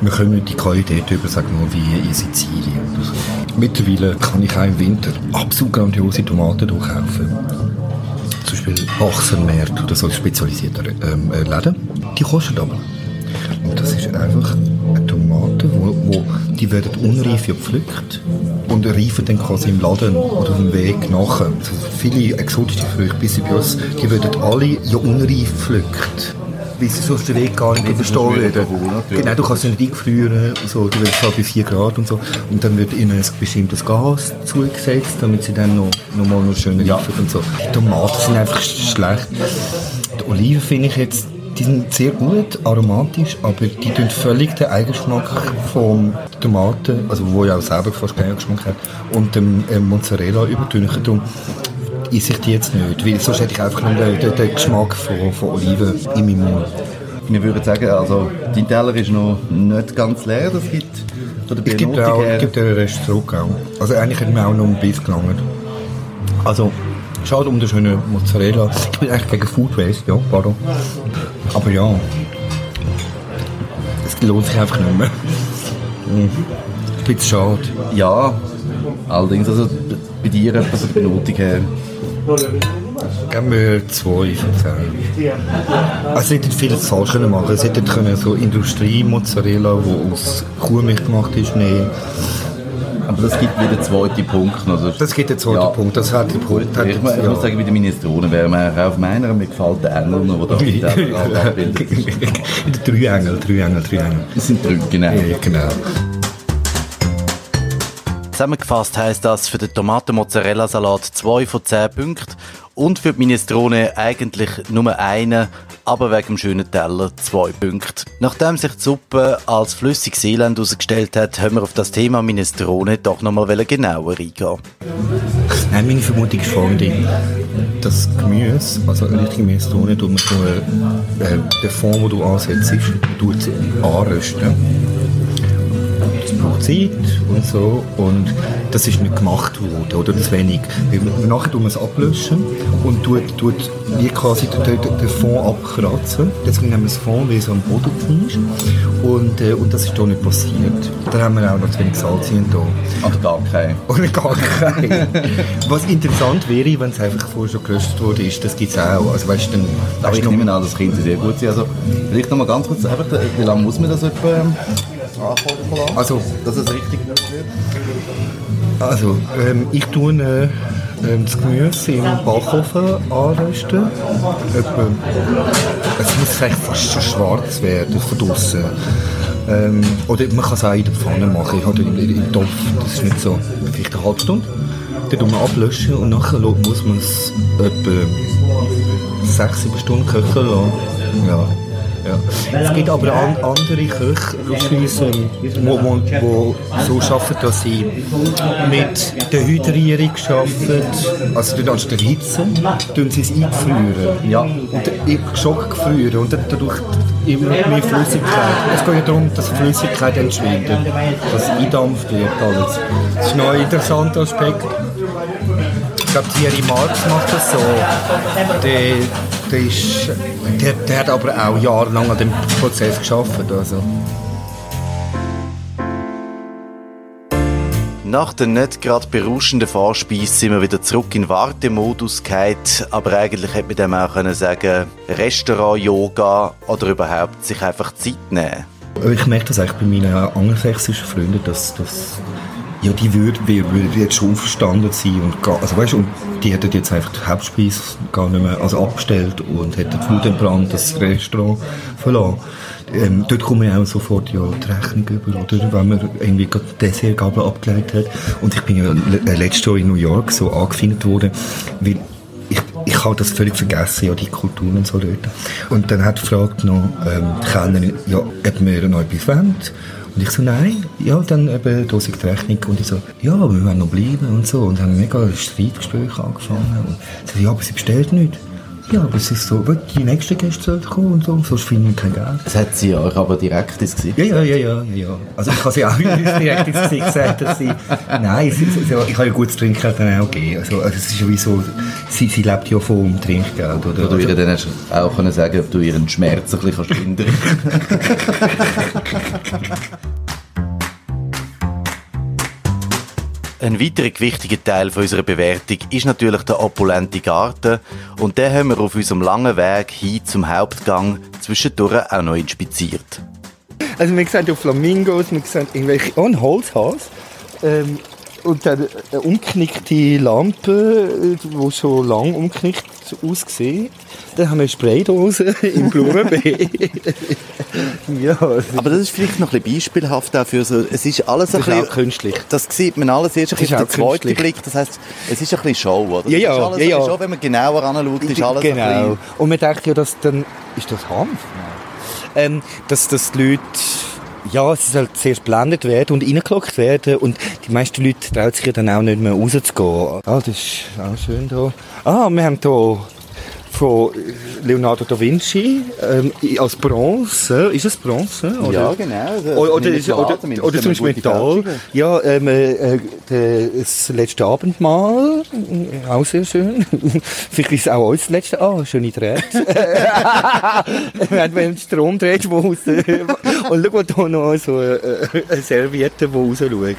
wir kommen die Qualität über, sagen wir, wie in Sizilien oder so. Mittlerweile kann ich auch im Winter absolut grandiose Tomaten durchkaufen. Zum Beispiel Achsenmärt oder so spezialisierte ähm, äh, Läden. Die kosten aber. Und das ist einfach eine Tomate, wo, wo die werden unreif gepflückt und reifen dann quasi im Laden oder auf dem Weg nachher. Also viele exotische Früchte, bis bei uns, die werden alle ja unreif gepflückt weil sie sonst den Weg gar nicht überstehen würden. Genau, du kannst sie nicht eingefrieren, so, du willst halt bei 4 Grad und so. Und dann wird ihnen ein bestimmtes Gas zugesetzt, damit sie dann noch, noch mal noch schön ja. und so. Die Tomaten sind einfach schlecht. Die Oliven finde ich jetzt die sind sehr gut, aromatisch, aber die tun völlig den Eigenschmack von Tomaten, also wo ja auch selber fast keinen Geschmack hat, und dem äh, Mozzarella übertünchen. Esse ich die jetzt nicht, weil sonst hätte ich einfach nur den, den, den Geschmack von, von Oliven in meinem Mund. Wir würden sagen, also dein Teller ist noch nicht ganz leer, das gibt von der Ich gebe ich den Rest zurück auch. Also eigentlich hätte mir auch noch ein bisschen gelangt. Also, schade um den schönen Mozzarella. Ich bin eigentlich gegen Food Waste, ja, pardon. Aber ja, es lohnt sich einfach nicht mehr. Mhm. Ein bisschen schade. Ja, allerdings, also bei dir etwas der Benotung her Von zehn. Also, sie hätten vieles falsch können machen. Sie hätten können so Industrie-Mozzarella, die aus Kuhmilch gemacht ist, nehmen. Aber das gibt wieder den zweiten Punkt. Also, das gibt den zweiten ja. Punkt. Das hat den Punkt. Hat ich, ich, ich ja. muss sagen, bei den Minestrone wäre man auf meiner, mir gefällt der Engel noch, der da abbildet. drei Engel, drei Engel, drei Engel. Das sind drei, genau. Ja, genau. Zusammengefasst heißt das für den Tomaten-Mozzarella-Salat 2 von 10 Punkten und für die Minestrone eigentlich nur eine, aber wegen dem schönen Teller 2 Punkte. Nachdem sich die Suppe als flüssiges Elend herausgestellt hat, haben wir auf das Thema Minestrone doch nochmal genauer eingehen. Nein, meine Vermutung ist folgende. Das Gemüse, also richtige Minestrone, tut man so, äh, den Fond, den du ansetzt, anrösten braucht Zeit und so und das ist nicht gemacht worden oder zu wenig. Nachher tun wir es ablöschen und tut, tut wie quasi den, den Fond abkratzen. Deswegen haben wir das Fond wie so am Boden ist und, äh, und das ist hier nicht passiert. Dann haben wir auch noch zu wenig Salz hier. Oder gar kein. Oder gar kein. Was interessant wäre, wenn es einfach vorher schon gelöscht wurde, ist, das gibt es auch. Also, weißt, dann, Aber ich nehme an, das könnte sehr gut sein. Also, vielleicht noch mal ganz kurz, einfach, wie lange muss man das etwa ähm, also, dass es richtig wird? Also, ähm, ich tue äh, ähm, das Gemüse im Backofen anrösten. Etwa, es muss vielleicht fast schon schwarz werden von draußen. Ähm, oder man kann es auch in der Pfanne machen, oder im, im Topf. Das ist nicht so, vielleicht eine halbe Stunde. Dann tun wir ablöschen und nachher muss man es etwa 6-7 Stunden köcheln lassen. Ja. Ja. Es gibt aber an, andere Köche, lustigerweise, wo, wo, wo so arbeiten, dass sie mit der Hydrierung arbeiten, also dann anstatt der Hitze, tun sie es eingefrieren. Ja. Und Schock gefrieren und dadurch immer mehr Flüssigkeit. Es geht ja darum, dass Flüssigkeit entschwindet, dass eindampft wird alles. Das ist noch ein interessanter Aspekt. Ich glaube, Thierry Marx macht das so. Der, der, ist, der, der hat aber auch jahrelang an dem Prozess geschafft. Also. Nach der nicht gerade berauschenden Vorspeise sind wir wieder zurück in Wartemodus gehalten, aber eigentlich hätte man dem auch können sagen Restaurant, Yoga oder überhaupt sich einfach Zeit nehmen. Ich merke das eigentlich bei meinen angelsächsischen Freunden, dass, dass ja, die würde, würde jetzt schon aufgestanden sein und gar, also weißt, und die hätten jetzt einfach die Hauptspeise gar nicht mehr, also abgestellt und hätten Food das Restaurant verlassen. Ähm, dort kommen wir auch sofort ja die Rechnung über, oder? Wenn man irgendwie gerade Dessertgabel abgelegt hat. Und ich bin ja letztes Jahr in New York so angefindet worden, weil ich, ich habe das völlig vergessen, ja, die Kulturen und so dort. Und dann hat gefragt noch, ähm, die Kellnerin, ja, ob wir noch etwas wollen. Und ich so, nein, ja, dann eben, ist die Rechnung. Und ich so, ja, wir wollen noch bleiben und so. Und haben mega ein Streitgespräch angefangen. Und ich so, ja, aber sie bestellt nicht. Ja, aber es ist so, die nächsten Gäste sollen kommen und so, sonst finden wir kein Geld. Das hat sie euch aber direkt ins Gesicht Ja, ja, ja, ja, ja. Also ich habe sie auch direkt ins Gesicht gesagt, dass sie, nein, sie, sie, ich habe ja gutes Trinkgeld dann auch gegeben. Also, also es ist wie so, sie, sie lebt ja vom Trinkgeld, oder? Oder du ihr dann hast auch können sagen, ob du ihren Schmerz ein bisschen lindern Ein weiterer wichtiger Teil unserer Bewertung ist natürlich der opulente Garten und den haben wir auf unserem langen Weg hin zum Hauptgang zwischendurch auch noch inspiziert. Also wir sehen ja Flamingos, wir sehen irgendwelche, oh ein Holzhaus ähm, und dann eine umknickte Lampe, die schon lang umknickt aussieht. Dann haben wir Spraydose im Blumenbeet. ja, Aber das ist vielleicht noch ein bisschen beispielhaft dafür. So, es ist alles ein das bisschen... Ist auch künstlich. Das sieht man alles erst ein bisschen auf den zweiten Blick. Das heisst, es ist ein bisschen Show, oder? Ja, ja. ist alles ja, ja. Show, wenn man genauer anschaut, ist alles genau. ein bisschen... Und man denkt ja, dass dann... Ist das Hanf? Ähm, dass, dass die Leute ja, es soll zuerst blendet werden und reingelockt werden und die meisten Leute trauen sich ja dann auch nicht mehr rauszugehen. Ah, das ist auch schön hier. Ah, wir haben hier von Leonardo da Vinci ähm, als Bronze. Ist es Bronze? Oder? Ja, genau. Oder, oder, ist, oder, oder, oder zum Beispiel Metall. Ja, ähm, äh, das letzte Abendmahl. Auch sehr schön. Vielleicht ist es auch uns das letzte. Ah, schöne Drähte. Wenn man Strom dreht, wo raus. Und schau mal hier noch so eine Serviette, die rausschaut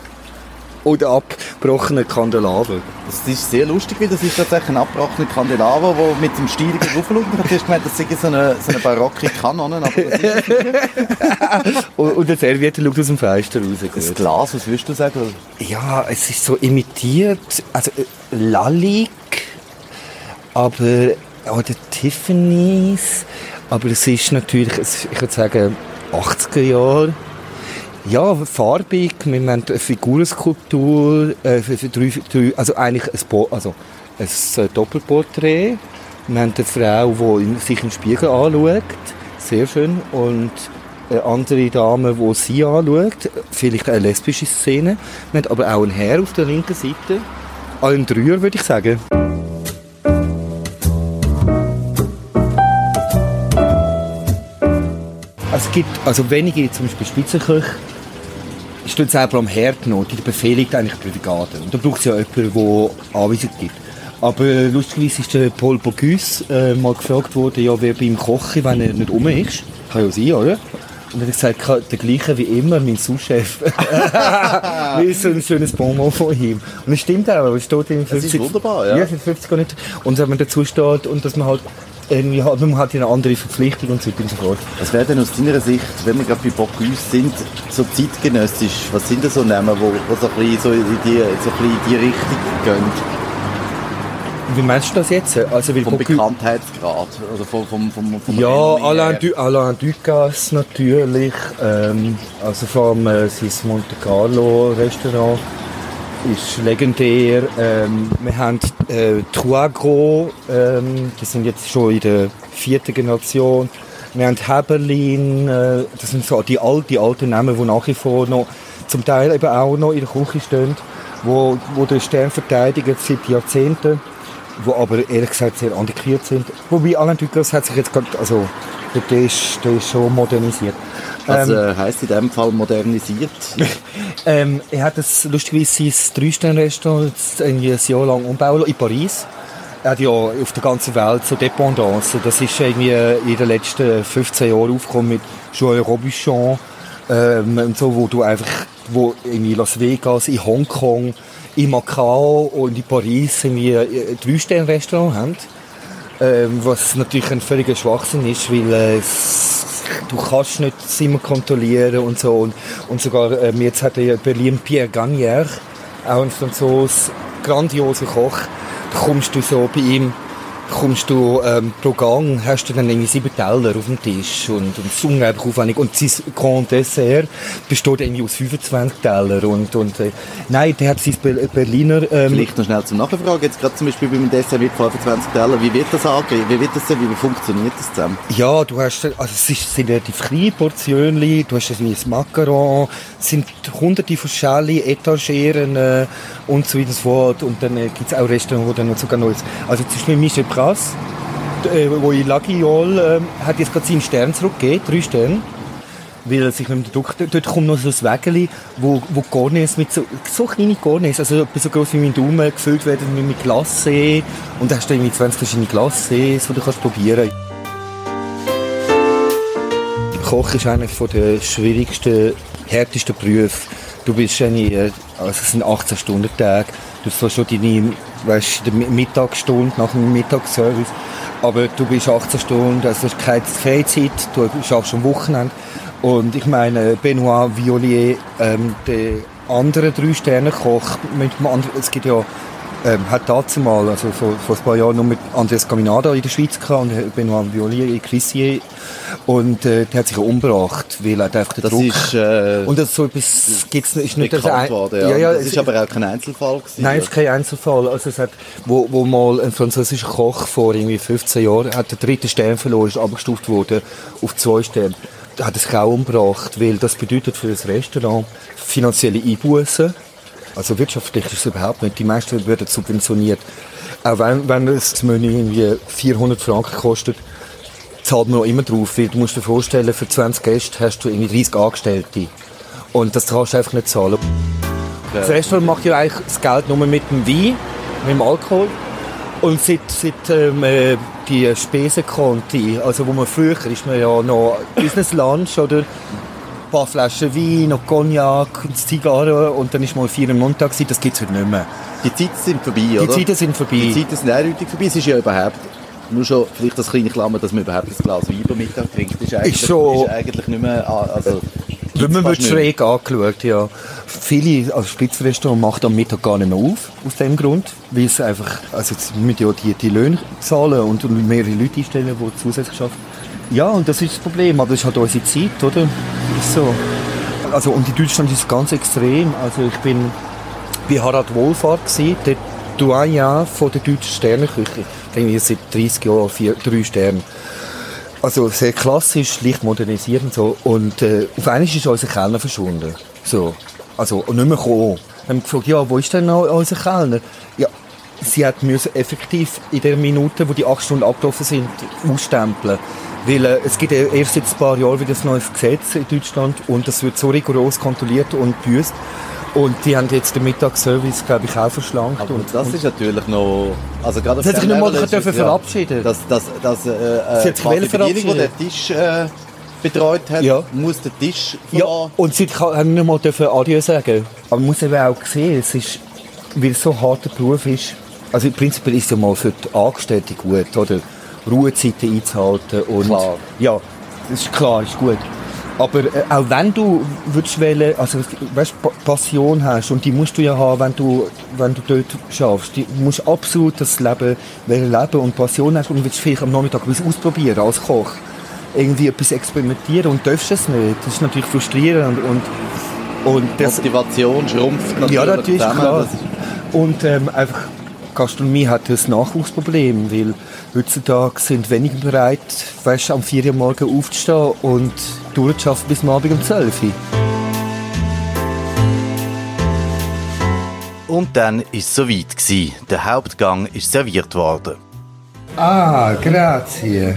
oder abgebrochenen Kandelaber. Das ist sehr lustig, weil das ist tatsächlich ein abgebrochener Kandelaber, der mit dem Stierigen raufschaut. Ich habe gemeint, das sei so eine, so eine barocke Kanone, aber das ist und, und der Serviette schaut aus dem Fenster raus. Gut. Das Glas, was würdest du sagen? Ja, es ist so imitiert, also äh, lallig, aber oder Tiffany's, aber es ist natürlich, ich würde sagen, 80er Jahre ja, farbig. Wir haben eine Figurenskulptur, äh, also eigentlich ein, Bo also ein äh, Doppelporträt. Wir haben eine Frau, die sich im Spiegel anschaut, sehr schön, und eine andere Dame, die sie anschaut, vielleicht eine lesbische Szene. Wir haben aber auch einen Herr auf der linken Seite, ein Dreier, würde ich sagen. Es gibt also wenige, zum Beispiel Spitzenköche, steht selber am Herd noch, die befehligt eigentlich die Brigade. Und da braucht es ja jemanden, der Anweisungen gibt. Aber lustigerweise ist der Paul Bogus äh, mal gefragt worden, ja, wer beim Kochen, wenn er nicht um ist. Kann ja sein, oder? Und er hat gesagt, der gleiche wie immer, mein Sous-Chef. ist so ein schönes Bonbon von ihm. Und es stimmt auch, es steht in 50... Das ist wunderbar, ja. Ja, 50 gar nicht. Und wenn man dazu steht und dass man halt irgendwie hat, man hat eine andere Verpflichtung und so weiter und so fort. Was wäre denn aus deiner Sicht, wenn wir gerade bei Bocuse sind, so zeitgenössisch, was sind denn so Namen, wo, wo so, ein bisschen so, in die, so ein bisschen in die Richtung gehen? Wie meinst du das jetzt? Also, vom Bocuse Bekanntheitsgrad? Oder vom, vom, vom, vom ja, Alain, du, Alain Ducasse natürlich, ähm, also vom äh, sein Monte Carlo Restaurant ist legendär. Ähm, wir haben äh, Gros, ähm, die sind jetzt schon in der vierten Generation. Wir haben Heberlin, äh, das sind so die, al die alten Namen, die nach wie vor noch zum Teil eben auch noch in der Küche stehen, wo, wo der Stern verteidigen seit Jahrzehnten, wo aber ehrlich gesagt sehr antiquiert sind. Wobei Alain Ducasse hat sich jetzt gerade, also der ist, der ist schon modernisiert. Was ähm, äh, heisst in diesem Fall modernisiert? ähm, er hat das lustigerweise sein Drei-Sterne-Restaurant ein Jahr lang umbauen in Paris. Er hat ja auf der ganzen Welt so Dependance. Das ist irgendwie in den letzten 15 Jahren aufgekommen mit Joël Robuchon ähm, und so, wo du einfach, wo in Las Vegas, in Hongkong, in Macau und in Paris irgendwie ein Drei-Sterne-Restaurant haben. Ähm, was natürlich ein völliger Schwachsinn ist, weil äh, du kannst nicht immer kontrollieren und so. Und, und sogar ähm, jetzt hat er Berlin Pierre Gagnère, auch ein Franzose, grandioser Koch. Da kommst du so bei ihm kommst du ähm, pro Gang, hast du dann irgendwie sieben Teller auf dem Tisch und, und es ist unglaublich aufwendig. Und sein Grand Dessert besteht irgendwie aus 25 Teller und, und äh, nein, der hat sein Berliner... Ähm, Vielleicht noch schnell zum Nachfragen, jetzt gerade zum Beispiel beim Dessert mit 25 Teller, wie wird das angehen? Wie wird das denn, wie funktioniert das zusammen? Ja, du hast, also es ist, sind relativ kleine Portionen, du hast ein Macaron, es sind hunderte von Schalen, Etageren äh, und so weiter und so fort. Und dann äh, gibt es auch Restaurants, wo dann noch sogar Neues... Also zum Beispiel Pras, äh, wo in Lagiol äh, hat jetzt gerade seinen Stern zurückgegeben, drei Sterne. Weil sich mit dem Druck, dort kommt noch so ein Wägeli, wo, wo Cornets mit so, so kleine Cornets, also so groß wie mein Daumen, gefüllt werden mit, mit Glacé und da hast du irgendwie 20 verschiedene Glacés, die du kannst probieren. Koch ist einer der schwierigsten, härtesten Berufe. Du bist eigentlich, äh, also es sind 18 Stunden Tag, du hast schon deine, weißt, die Mittagsstunde nach dem Mittagsservice, aber du bist 18 Stunden, also hast keine Freizeit, du schaffst am Wochenende. Und ich meine, Benoit Violier, ähm, der andere Drei-Sterne-Koch, es gibt ja, ähm, hat dazu mal, also vor, vor ein paar Jahren nur mit Andreas Caminada in der Schweiz gehabt und Benoit Violier in Crissier und äh, der hat sich umgebracht, weil er einfach den das Druck... Ist, äh, und das so etwas gibt's ist nicht das ein, worden, ja. ja, ja das ist aber auch kein Einzelfall gewesen. Nein, es ist kein Einzelfall. Also es hat, wo, wo mal ein französischer Koch vor irgendwie 15 Jahren hat den dritten Stern verloren, ist abgestuft worden auf zwei Sterne hat es kaum umgebracht, weil das bedeutet für das Restaurant finanzielle Einbußen. Also wirtschaftlich ist es überhaupt nicht. Die meisten werden subventioniert. Auch wenn, wenn das Menü irgendwie 400 Franken kostet, zahlt man noch immer drauf. Weil du musst dir vorstellen, für 20 Gäste hast du irgendwie 30 Angestellte. Und das kannst du einfach nicht zahlen. Das Restaurant macht ja eigentlich das Geld nur mit dem Wein, mit dem Alkohol. Und seit, seit ähm, äh, die Spesenkonti, also wo man früher ist man ja noch Business Lunch oder paar Flaschen Wein, noch Cognac, Zigarren und dann ist mal vier im Montag das gibt es heute nicht mehr. Die Zeiten sind vorbei, die oder? Die Zeiten sind vorbei. Die Zeiten sind eindeutig vorbei. Es ist ja überhaupt nur schon vielleicht das kleine Klammer, dass man überhaupt ein Glas Wein am Mittag trinkt, ist eigentlich, ist schon, ist eigentlich nicht mehr, also wenn man wird schräg angeschaut, ja. Viele, also Spitzenrestaurant macht am Mittag gar nicht mehr auf, aus dem Grund, weil es einfach, also jetzt müssen ja die, die Löhne zahlen und mehrere Leute einstellen, die zusätzlich arbeiten. Ja, und das ist das Problem, aber das ist halt unsere Zeit, oder? Ist so. Also, und in Deutschland ist es ganz extrem. Also, ich bin bei Harald Wohlfahrt gewesen, der Doyen von der deutschen Sternenküche. Denke, seit 30 Jahren vier, drei Sterne. Also sehr klassisch, leicht modernisiert und so. Und äh, auf einmal ist unser Kellner verschwunden. So. Also, nicht mehr gekommen. Dann haben wir gefragt, ja, wo ist denn noch unser Kellner? Ja, sie hat müssen effektiv in der Minute, wo die acht Stunden abgelaufen sind, ausstempeln. Weil äh, es gibt erst seit ein paar Jahren wieder ein neues Gesetz in Deutschland und das wird so rigoros kontrolliert und büßt. Und die haben jetzt den Mittagsservice, glaube ich, auch verschlankt. Aber und, das ist natürlich noch... Also gerade das hat sich nicht mal dürfen verabschieden. Das, das, das, äh, äh, Sie hat die Bedienung, die den Tisch äh, betreut hat, ja. muss den Tisch verlassen. Ja, und sie haben nicht mal dürfen Adieu sagen. Aber man muss eben auch sehen, es ist, weil es so ein harter Beruf ist, also im Prinzip ist es ja mal für die Angestellten gut, oder? Ruhezeiten einzuhalten und... Klar. Ja, das ist klar, ist gut. Aber äh, auch wenn du würdest wählen, also weißt, Passion hast und die musst du ja haben, wenn du, wenn du dort schaffst. Du musst absolut das Leben leben und Passion hast und willst vielleicht am Nachmittag etwas ausprobieren als Koch. Irgendwie etwas experimentieren und darfst es nicht. Das ist natürlich frustrierend und und das, Motivation schrumpft natürlich. Ja, natürlich, klar. Und ähm, einfach Gastronomie hat ein Nachwuchsproblem, weil heutzutage sind weniger bereit, weißt, am 4 Uhr morgen aufzustehen und durchzuschaffen bis am Abend um 12 Uhr. Und dann war es soweit. Der Hauptgang ist serviert worden. Ah, grazie.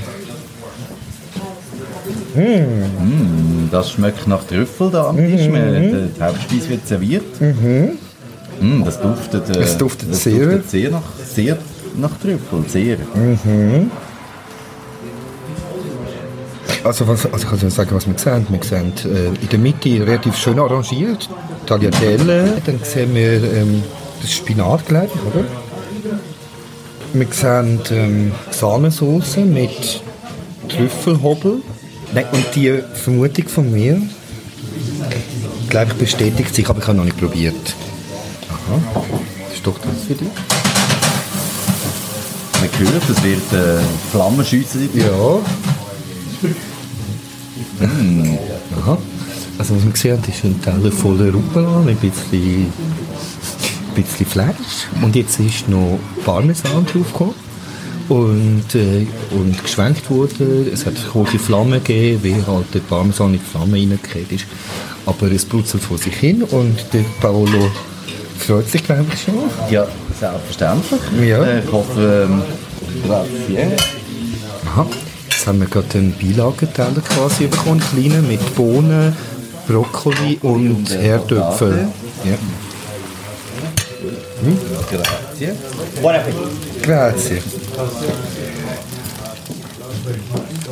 Mm. das schmeckt nach Trüffel da am Tisch. Mhm. Die Hauptspeise wird serviert. Mhm. Mm, das duftet, äh, das duftet das sehr. Duftet sehr nach, sehr nach Trüffel, sehr. Mhm. Also, was, also ich kann sagen, was wir sehen. Wir sehen äh, in der Mitte relativ schön arrangiert, Tagliatelle. Dann sehen wir ähm, das Spinat, glaube ich, oder? Wir sehen ähm, Sahnesauce mit Trüffelhobel. Nein, und die Vermutung von mir, glaube ich, bestätigt sich, aber ich habe noch nicht probiert. Das ist doch das für dich. man gehört, es wird äh, Flammenschiessen. Ja. Aha. Also was wir gesehen haben, ist ein Teller voller Rucola mit ein bisschen, ein bisschen Fleisch. Und jetzt ist noch Parmesan draufgekommen. Und, äh, und geschwenkt wurde. Es hat große Flammen gegeben, wie halt der Parmesan in die Flamme reingekehrt ist. Aber es brutzelt vor sich hin und der Paolo freut sich, glaube ich, schon. Ja, selbstverständlich. Ja. Äh, Ich hoffe, ähm, grazie. Aha. Jetzt haben wir gerade einen Beilagenteller quasi bekommen, einen kleinen, mit Bohnen, Brokkoli und, äh, Herdöpfel. Ja. Grazie. Buon appetito. Grazie.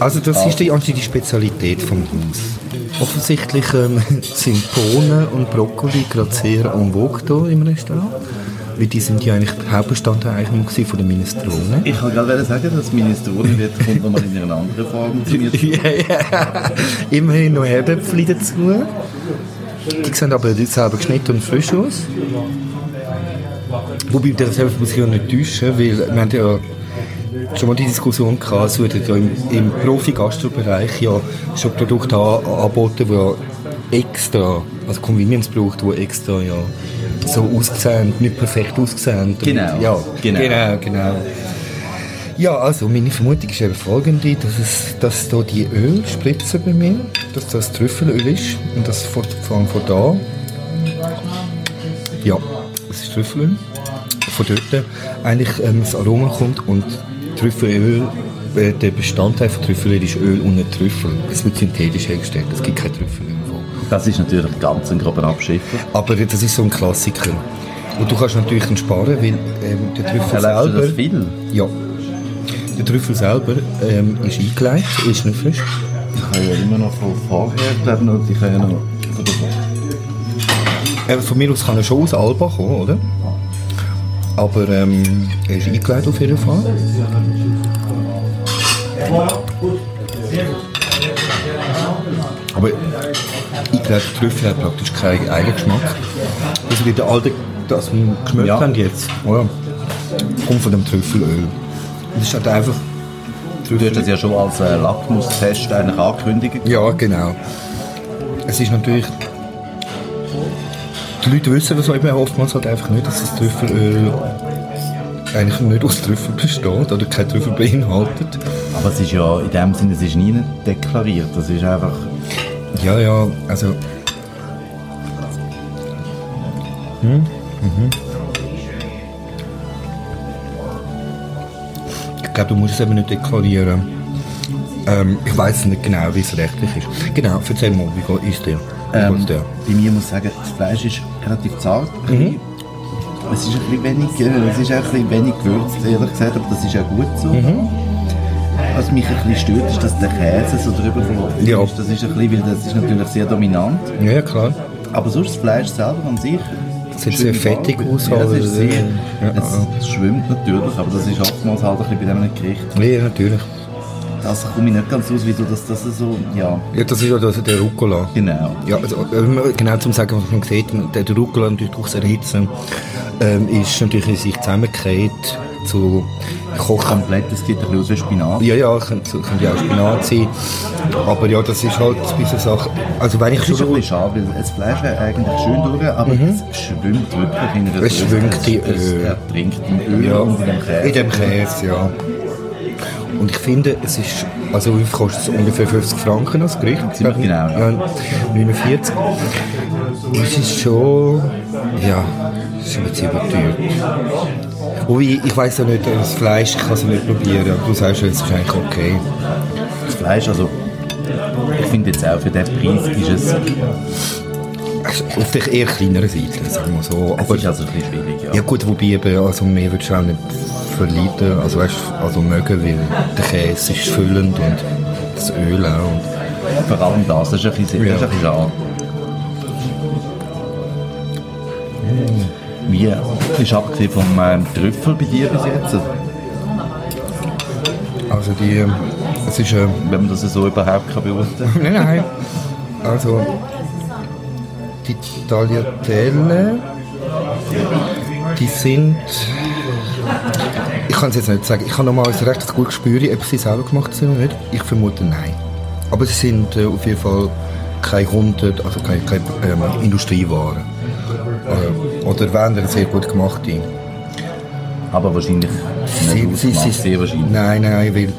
Also das ist die, die Spezialität vom Haus. Offensichtlich ähm, sind Bohnen und Brokkoli gerade sehr en vogue hier im Restaurant. Weil die sind ja eigentlich Hauptbestandteil eigentlich nur gewesen von der Minestrone. Ich kann gerade sagen, dass Minestrone wird kommt nochmal in einer anderen Form zu mir. Ja. Immerhin noch Herdöpfel dazu. Die sehen aber selber geschnitten und frisch aus. Wobei, das muss ich ja nicht täuschen, weil wir haben ja schon mal die Diskussion gehabt, es werden ja im, im Profi-Gastro-Bereich ja schon Produkte an- angeboten, die ja extra, also Convenience braucht, die extra ja so aussehen, nicht perfekt aussehen. Genau. Ja, Genau. genau, genau. Ja, also meine Vermutung ist eben folgende, dass, es, dass da die Ölspritze bei mir, dass das Trüffelöl ist und das von, von, von da, ja, das ist Trüffelöl, von dort eigentlich ähm, das Aroma kommt und Trüffelöl, äh, der Bestandteil von Trüffelöl ist Öl und nicht Trüffel. Es wird synthetisch hergestellt, es gibt kein Trüffelöl. Das ist natürlich ganz ein grober Abschiffer. Aber das ist so ein Klassiker. Und du kannst natürlich dann sparen, weil ähm, der Trüffel du selber... das viel? Ja. Der Trüffel selber ähm, ist eingelegt, ist nicht frisch. Ich habe ja immer noch von vorher, glaube ich, noch, ich habe ja noch von Äh, von mir aus kann er schon aus Alba kommen, oder? Aber ähm, er ist eingelegt auf jeden Fall. Aber eingelegter Trüffel hat praktisch keinen Eigengeschmack. Also wie der alte, das wir geschmeckt Ja. haben jetzt, oder? kommt von dem Trüffelöl. Das ist halt einfach Du hast das ja schon als äh, Lackmustest eigentlich angekündigt. Ja, genau. Es ist natürlich. Die Leute wissen das eben oftmals halt einfach nicht, dass das Trüffelöl eigentlich nicht aus Trüffel besteht oder kein Trüffel beinhaltet. Aber es ist ja in dem Sinne, es ist nie deklariert. Das ist einfach... Ja, ja, also. Hm? Mhm. Ich glaube, du musst es eben nicht deklarieren. Ähm, ich weiß nicht genau, wie es rechtlich ist. Genau, erzähl mal, wie geht- der? Wie Ähm, bei mir muss ich sagen, das Fleisch ist relativ zart. Mhm. Es ist ein bisschen wenig, es ist auch ein bisschen wenig gewürzt, ehrlich gesagt, aber das ist ja gut so. Mhm. Was mich ein bisschen stört, ist, dass der Käse so drüber verlaufen Ja. ist. Das ist ein bisschen, weil das ist natürlich sehr dominant. Ja, klar. Aber sonst das Fleisch selber an sich... Sieht sehr fettig aus, Ja, es, ist sehr, Ja, es schwimmt natürlich, aber das ist oftmals halt ein bisschen bei diesem Gericht. Ja, natürlich. Das komme ich nicht ganz aus, wieso das, das so... Ja, Ja, das ist ja das, der Rucola. genau. Ja, also, äh, genau zum sagen, was man sieht, der, Rucola natürlich durchs Erhitzen ähm, ist natürlich in sich zusammengekehrt zu Kochen. Komplett, das sieht ein bisschen aus wie Spinat. Ja, ja, könnte, könnte ja auch Spinat sein. Aber ja, das ist halt ein bisschen Sache. Also wenn ich Es ist ein bisschen schade, weil das Fleisch wäre eigentlich schön durch, aber es schwimmt wirklich in der Mhm. Es schwimmt in es, es Öl. ertrinkt in Öl Ja, und in dem Käse. in dem Käse, ja. Und ich finde, es ist, also kostet es ungefähr 50 Franken als Gericht? Ziemlich genau, ja. ja. 49. Es ist schon, ja, es ist ein bisschen überteuert. Wobei, ich weiß ja nicht, das Fleisch, ich kann es ja nicht probieren, aber du sagst, es ist eigentlich okay. Das Fleisch, also ich finde jetzt auch für diesen Preis ist es, Auf der eher kleineren Seite, sagen wir so. es Aber, ist also ein bisschen schwierig. Ja. ja gut, wobei eben, also mehr würdest du auch nicht verleiten, also weißt, also mögen, weil der Käse ist füllend und das Öl auch. Und Vor allem das, das ist ein bisschen, das ist ein bisschen schade. Wie ist abgesehen vom ähm, Trüffel bei dir bis jetzt? Also die, ähm, es ist, ähm, Wenn man das so überhaupt kann beurteilen nein, nein, also die Tagliatelle, die sind, Ich kann es jetzt nicht sagen. Ich habe nochmal ein recht gutes Gespür, ob sie selber gemacht sind oder nicht. Ich vermute nein. Aber sie sind äh, auf jeden Fall keine Kunden, also keine, keine ähm, Industriewaren. Äh, oder wenn, dann sehr gut gemachte. Aber wahrscheinlich Sie, nicht sie, sie, sehr wahrscheinlich. Nein, nein, weil,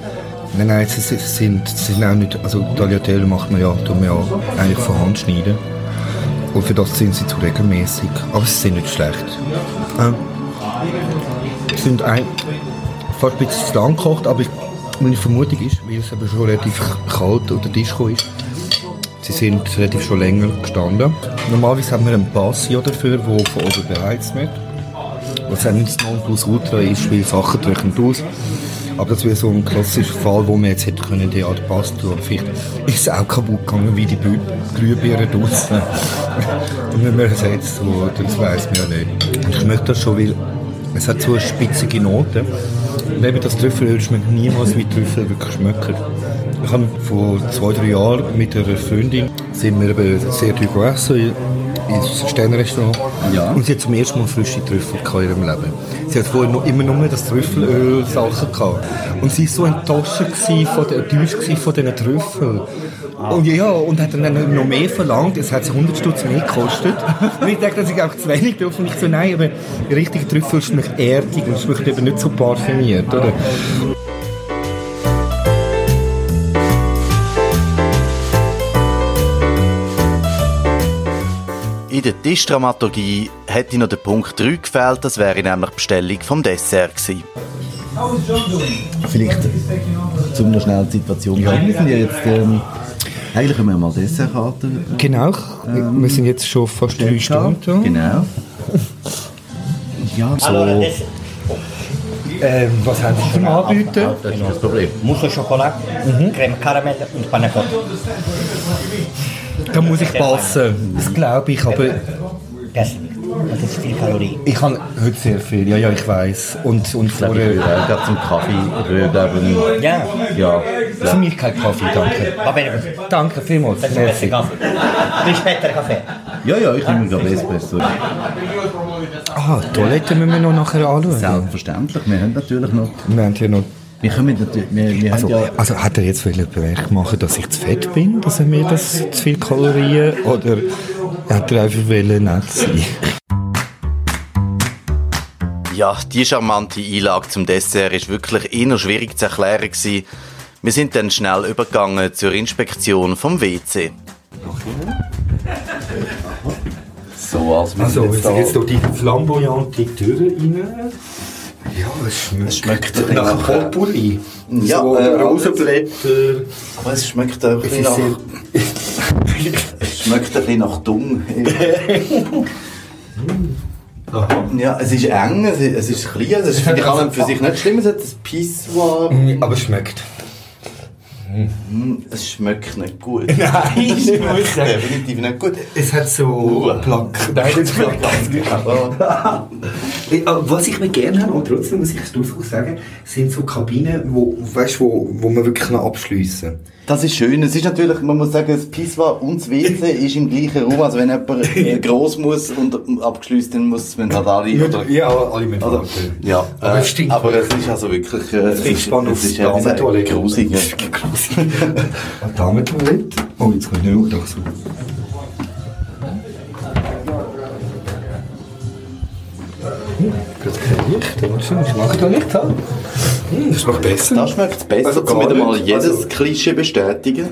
nein, nein, sie, sie, sind, sie sind auch nicht, also Tagliatelle macht man ja, tut man ja eigentlich von Hand schneiden. Und für das sind sie zu regelmäßig. Aber sie sind nicht schlecht. Ähm, sie sind ein, fast ein bisschen zu lang gekocht, aber meine Vermutung ist, weil es eben schon relativ kalt oder Tisch gekommen ist, sie sind relativ schon länger gestanden. Normalerweise haben wir einen Passio dafür, der von oben beheizt wird. Was auch nicht das Nonplusultra ist, weil Sachen trocknen aus. Aber das wäre so ein klassischer Fall, wo man jetzt hätte können, die Art oder vielleicht ist es auch kaputt gegangen, wie die Glühbirnen draussen. Und wenn man jetzt so, das weiss man ja nicht. Und ich möchte das schon, weil es hat so eine spitzige Note. Und eben das Trüffelöl schmeckt niemals wie Trüffel wirklich schmecken. Ich habe vor zwei, drei Jahren mit einer Freundin sind wir eben sehr teuer gegessen ins Sternrestaurant. Ja. Und sie hat zum ersten Mal frische Trüffel in ihrem Leben. Sie hat vorher noch, immer nur das Trüffelöl Sachen gehabt. Und sie war so enttäuscht von der, enttäuscht von diesen Trüffeln. Und ja, und hat dann noch mehr verlangt. Es hat 100 Stutz mehr gekostet. Und ich dachte, das ist auch zu wenig dürfen. Ich so, nein, aber richtige Trüffel schmeckt erdig und schmeckt eben nicht so parfümiert, oder? In der Tischdramaturgie hätte noch der Punkt 3 gefehlt, das wäre nämlich die Bestellung vom Dessert gewesen. Vielleicht zu einer schnellen Situation. Ja, wir sind ja jetzt, ähm, eigentlich haben wir mal Dessertkarte. Genau, wir sind jetzt schon fast drei Stunden. Genau. Ja, so. Ähm, was haben Sie zum Anbieten? Das ist das Problem. Mousse au Chocolat, Creme Caramel und Panna Cotta. Da muss ich passen. Das glaube ich, aber Das, das ist viel Kalorien. ich habe heute sehr viel. Ja, ja, ich weiß. Und, und Ich glaube, ich vorher... würde auch gerade zum Kaffee, würde glaube Ja, ja, Für mich kein Kaffee, danke. Danke vielmals. Senza questo Merci. caffè. Rispetta il caffè. ja, ja, ich nehme gerade Espresso. Ah, die Toilette müssen wir noch nachher anschauen. Selbstverständlich, wir haben natürlich noch, Wir haben hier noch... wir können natürlich, wir, wir Also, haben ja, also hat er jetzt wollen Bemerk machen, dass ich zu fett bin, dass er mir das zu viel Kalorien oder hat er einfach wollen nett sein? Ja, die charmante Einlage zum Dessert ist wirklich eher schwierig zu erklären gewesen. Wir sind dann schnell übergegangen zur Inspektion vom WC. so, als wir Also, sind jetzt, jetzt durch die flamboyante Tür rein. Ja, es schmeckt, schmeckt nach Potpourri. Ja, so äh, Rosenblätter. Aber es schmeckt ein Es bisschen nach, es schmeckt ein bisschen nach Dung. ja, es ist eng, es ist, es ist klein, es ist finde ich an für sich nicht schlimm, es hat ein Pissoir. Aber es schmeckt. Es schmeckt nicht gut. Nein, es schmeckt sagen. definitiv nicht gut. Es hat so Plack. Nein, das schmeckt Aber Was ich mir gerne habe, und trotzdem muss ich es durchaus sagen, sind so Kabinen, wo, weißt, wo, wo man wirklich noch abschliessen Das ist schön. Es ist natürlich, man muss sagen, das Pissoir und das WC ist im gleichen Raum. Also wenn jemand gross muss und abgeschlossen, dann muss man halt alle... Oder, Ja, alle mit oder, ja, Aber äh, es stinkt. aber es ist also wirklich... Äh, es ist, spann es ist ja, grusig. Eine Damentoilette. Oh, jetzt ich nicht auch so. Hm, Gerade kein Licht, Ich mache da Licht an. Hm, das schmeckt besser. Da schmeckt es besser, Also wieder mal jedes Also- Klischee bestätigen.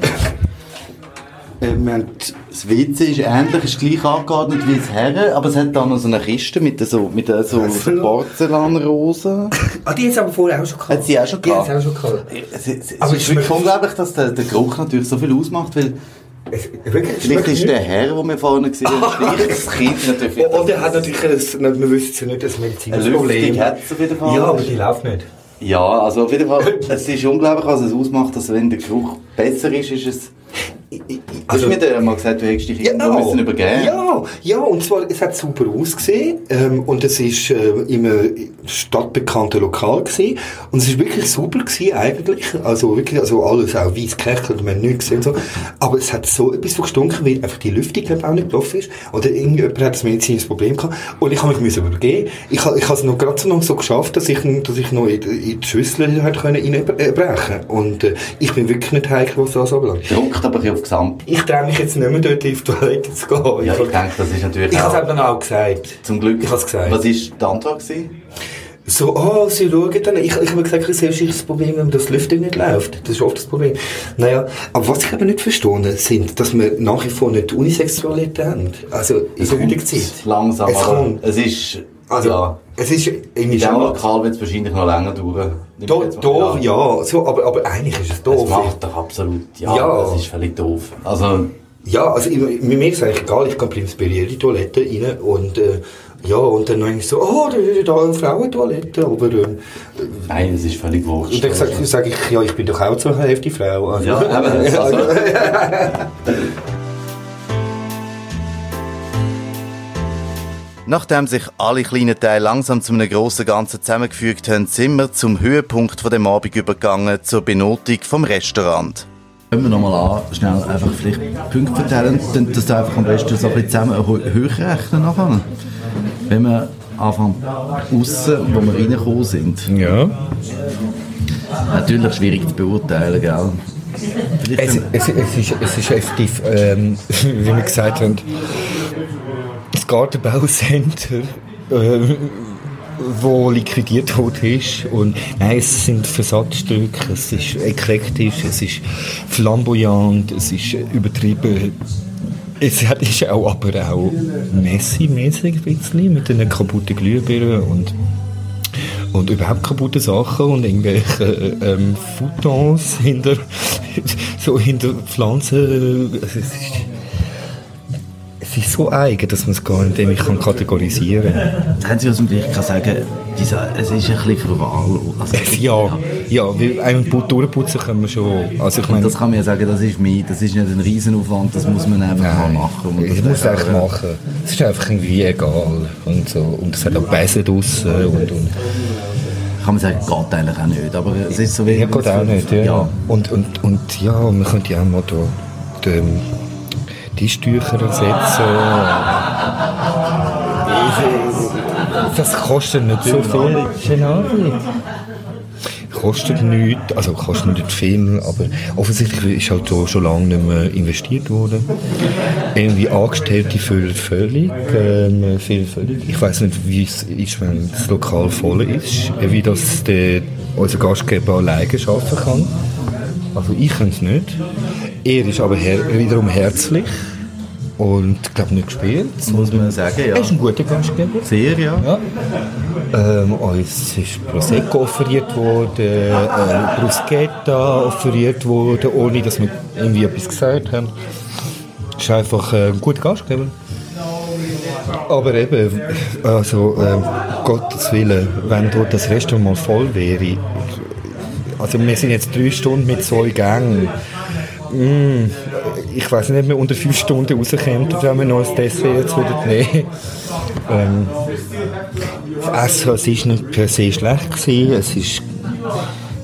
Äh, wir haben, das WC ist ähnlich, ist gleich angeordnet wie das Herren, aber es hat da noch so eine Kiste mit so, mit so. Porzellanrosen. Ah, die hat es aber vorher auch schon gehabt. Hat sie auch schon Die hat gehabt? es auch schon gehabt. Es, es, es Aber ist es wirklich schmeckt- unglaublich, dass der, der Geruch natürlich so viel ausmacht, weil Es, vielleicht ist der Herr, den wir vorhin gesehen haben, gleich das Kind natürlich. Und und er hat natürlich, ein, wir wissen es ja nicht, medizinisches Lüftung Problem. hat es auf jeden Fall. Ja, aber die läuft nicht. Ja, also auf jeden Fall, es ist unglaublich, was es ausmacht, dass wenn der Geruch besser ist, ist es Also, du hast mir mal gesagt, du hättest dich irgendwo ja, müssen übergeben? Ja, ja, und zwar, es hat super ausgesehen ähm, und es ist äh, in einem stadtbekannten Lokal gewesen. Und es ist wirklich super gewesen eigentlich, also wirklich, also alles auch weiß gekächelt, man hat nichts gesehen und so, aber es hat so etwas von gestunken, weil einfach die Lüftung glaub, auch nicht gelaufen ist. Oder irgendjemand hat ein medizinisches Problem gehabt. Und ich habe mich müssen übergeben. Ich, ich habe es noch gerade so noch so geschafft, dass ich, dass ich noch in, in die Schüssel halt können reinbrechen. Und äh, ich bin wirklich nicht heikel, was das anbelangt. Druckt aber Gesamt. Ich traue mich jetzt nicht mehr dort in die Toilette zu gehen. Ja, ich, ich denke, das ist natürlich Ich habe es dann auch gesagt. Zum Glück. Ich habe es gesagt. Was war die Antwort? Gewesen? So, oh, sie schauen dann. Ich, ich habe gesagt, das ist das Problem, wenn das Lüftung nicht läuft. Das ist oft das Problem. Naja, aber was ich aber nicht verstehe, sind, dass wir nach wie vor nicht Unisexualität haben. Also, in der heutigen Zeit. Langsam, es aber kommt. es ist... Also, ja. es ist irgendwie In diesem. Lokal wird es wahrscheinlich noch länger dauern. Do, do, ja, so, aber, aber eigentlich ist es doof. Das macht doch absolut, ja, Ja. das ist völlig doof. Also, Ja, also ich, mir ist es eigentlich egal, ich kann prinzipiell in die Toilette rein und äh, ja, und dann denke ich so, oh, da ist da eine Frauentoilette, aber ähm, nein, es ist völlig wurscht. und dann sage sag ich, ja, ich bin doch auch zur Hälfte Frau. Also, Ja, eben, also, Nachdem sich alle kleinen Teile langsam zu einem grossen Ganzen zusammengefügt haben, sind wir zum Höhepunkt von dem Abend übergegangen, zur Benotung vom Restaurant. Können wir nochmal an, schnell einfach vielleicht Punkte verteilen, dann das einfach am besten so ein bisschen zusammen ho- hochrechnen nachher. Wenn wir anfangen aussen, wo wir reingekommen sind. ja. Natürlich schwierig zu beurteilen, gell? Es, es, es, ist, es ist effektiv, ähm, wie wir gesagt haben, Gartenbaucenter, äh, wo liquidiert worden ist. Und nein, es sind Versatzstücke, es ist eklektisch, es ist flamboyant, es ist übertrieben. Es ist auch, aber auch Messi-mäßig mit den kaputten Glühbirnen und und überhaupt kaputte Sachen und irgendwelche ähm, Futons hinter so hinter Pflanzen. Es ist, es ist so eigen, dass man es gar nicht irgendwie kann kategorisieren kann. Das Einzige, was man vielleicht kann sagen es ist ein bisschen verwahrlost. Also, Ja, ja, weil einen Put durchputzen können wir schon. Also ich meine, das kann man ja sagen, das ist mir, das ist nicht ein Riesenaufwand, das muss man einfach mal machen. Ich das muss einfach, echt machen. Es ist einfach irgendwie egal und so. Und es hat auch Bässe draussen und, und Kann man sagen, geht eigentlich auch nicht, aber es ist so wie... Ja, geht auch nicht, ja. ja. Und, und, und ja, man könnte ja auch mal da die, die Stücher ersetzen. Das kostet nicht so viel. Schönen Abend. Kostet nichts, also kostet nicht viel, aber offensichtlich ist halt da schon lange nicht mehr investiert worden. Irgendwie Angestellte füllen völlig, ähm, füllen völlig. Ich weiß nicht, wie es ist, wenn das Lokal voll ist, wie das der, unser Gastgeber alleine schaffen kann. Also ich kann es nicht. Er ist aber her wiederum herzlich und ich glaube nicht gespielt. Muss man sagen, ja. Er ist ein guter Gastgeber. Sehr, ja. Ja. Ähm, uns ist Prosecco offeriert worden, äh, Bruschetta offeriert worden, ohne dass wir irgendwie etwas gesagt haben. Ist einfach äh, ein guter Gastgeber. Aber eben, also, ähm, Gottes Willen, wenn dort das Restaurant mal voll wäre, also wir sind jetzt drei Stunden mit zwei Gängen. Mm, ich weiß nicht, ob wir unter fünf Stunden rauskommen, wenn wir noch ein Dessert jetzt würden nehmen ähm, Das Essen es ist nicht per se schlecht gewesen. Es ist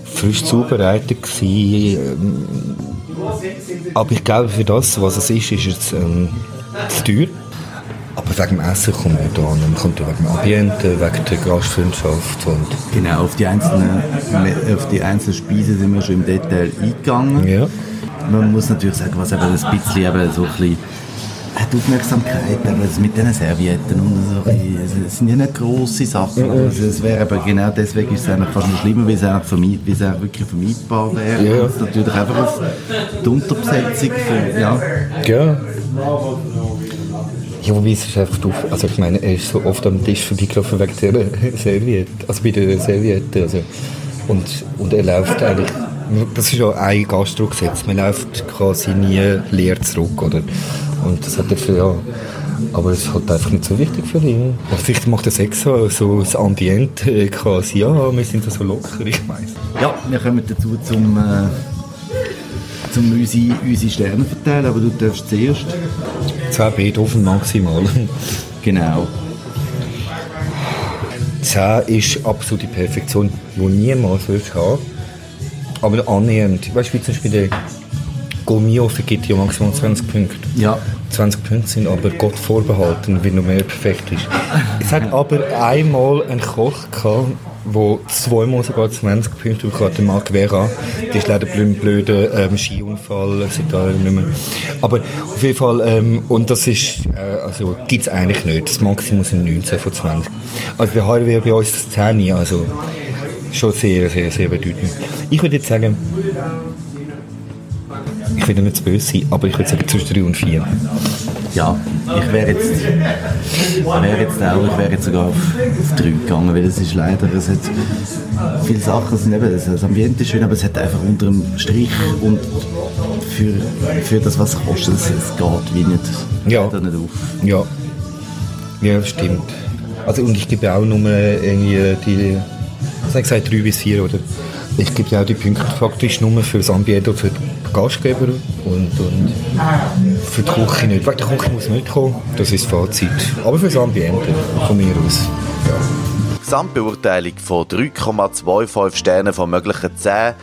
frisch zubereitet gewesen. Ähm, aber ich glaube, für das, was es ist, ist es ähm, zu teuer. Aber wegen dem Essen kommt man da an. Man kommt wegen dem Ambiente, wegen der Gastfreundschaft und Genau, auf die, einzelnen, auf die einzelnen Speisen sind wir schon im Detail eingegangen. ja. Man muss natürlich sagen, was eben ein bisschen eben so ein bisschen Aufmerksamkeit, das mit diesen Servietten und so, es sind ja nicht grosse Sachen, aber es- es wäre aber genau deswegen ist es eigentlich fast noch schlimmer, weil es eigentlich, vermeid, weil es eigentlich wirklich vermeidbar wäre. Ja. Und es natürlich einfach auf die Unterbesetzung von, ja, Ja. Ja, wobei es ist einfach doof. Also ich meine, er ist so oft am Tisch vorbeigelaufen wegen der Serviette. Also bei der Serviette. Also. Und, und er läuft eigentlich, das ist ja ein Gastro-Gesetz, man läuft quasi nie leer zurück, oder? Und das hat er für, ja, aber es ist halt einfach nicht so wichtig für ihn. Aber vielleicht macht er extra so das Ambiente quasi, ja, wir sind da so locker, ich weiß. ja, wir kommen dazu zum, äh, um unsere, unsere Sterne verteilen, aber du darfst zuerst. 10 Beethoven maximal. Genau. 10 ist absolute Perfektion, die niemals willst haben. Aber annähernd. Weißt du, wie zum Beispiel der Gomio vergibt ja maximal 20 Punkte. Ja. 20 Punkte sind aber Gott vorbehalten, wie noch mehr perfekt ist. Es hat aber einmal einen Koch gehabt, der zweimal sogar 20 Punkte bekommen hat, der Marc Vera. Der ist leider blöd, blöder ähm, Skiunfall, seit da nicht mehr. Aber auf jeden Fall, ähm, und das ist, äh, also gibt es eigentlich nicht. Das Maximum sind 19 von 20. Also Haar wäre bei uns das 10, also schon sehr, sehr, sehr bedeutend. Ich würde jetzt sagen, ich will nicht zu böse sein, aber ich würde sagen zwischen 3 und 4. Ja, ich wäre jetzt, wäre jetzt auch, ich wäre jetzt sogar auf, auf 3 gegangen, weil es ist leider, es hat viele Sachen, sind eben, das Ambiente ist schön, aber es hat einfach unter dem Strich und für, für das, was es kostet, es, es geht wie nicht, Ja. geht nicht auf. Ja. Ja, stimmt. Also, und ich gebe auch nur irgendwie die, was habe ich gesagt, 3 bis 4, oder? Ich gebe ja auch die Punkte faktisch nur für das Ambiente und für die Gastgeber und, und für die Küche nicht. Weil die Küche muss nicht kommen, das ist das Fazit. Aber für das Ambiente, von mir aus. Ja. Gesamtbeurteilung von 3,25 Sternen von möglichen 10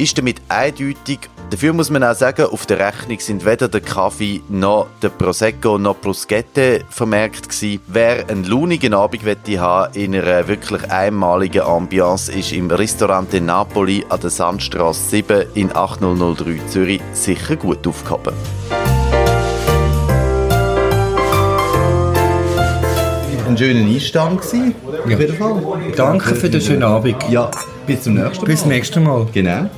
ist damit eindeutig. Dafür muss man auch sagen, auf der Rechnung sind weder der Kaffee noch der Prosecco noch Bruschette vermerkt gewesen. Wer einen launigen Abend wette haben in einer wirklich einmaligen Ambiance, ist im Ristorante Napoli an der Sandstraße 7 in 8003 Zürich sicher gut aufgehoben. Ein schöner Einstand gewesen, auf jeden Fall. Danke für den schönen Abend. Ja, bis zum nächsten Mal. Bis nächstes Mal. Genau.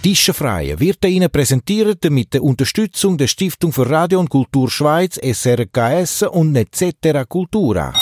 Tischenfreie wird Ihnen präsentiert mit der Unterstützung der Stiftung für Radio und Kultur Schweiz, SRKS und Netzetera Cultura.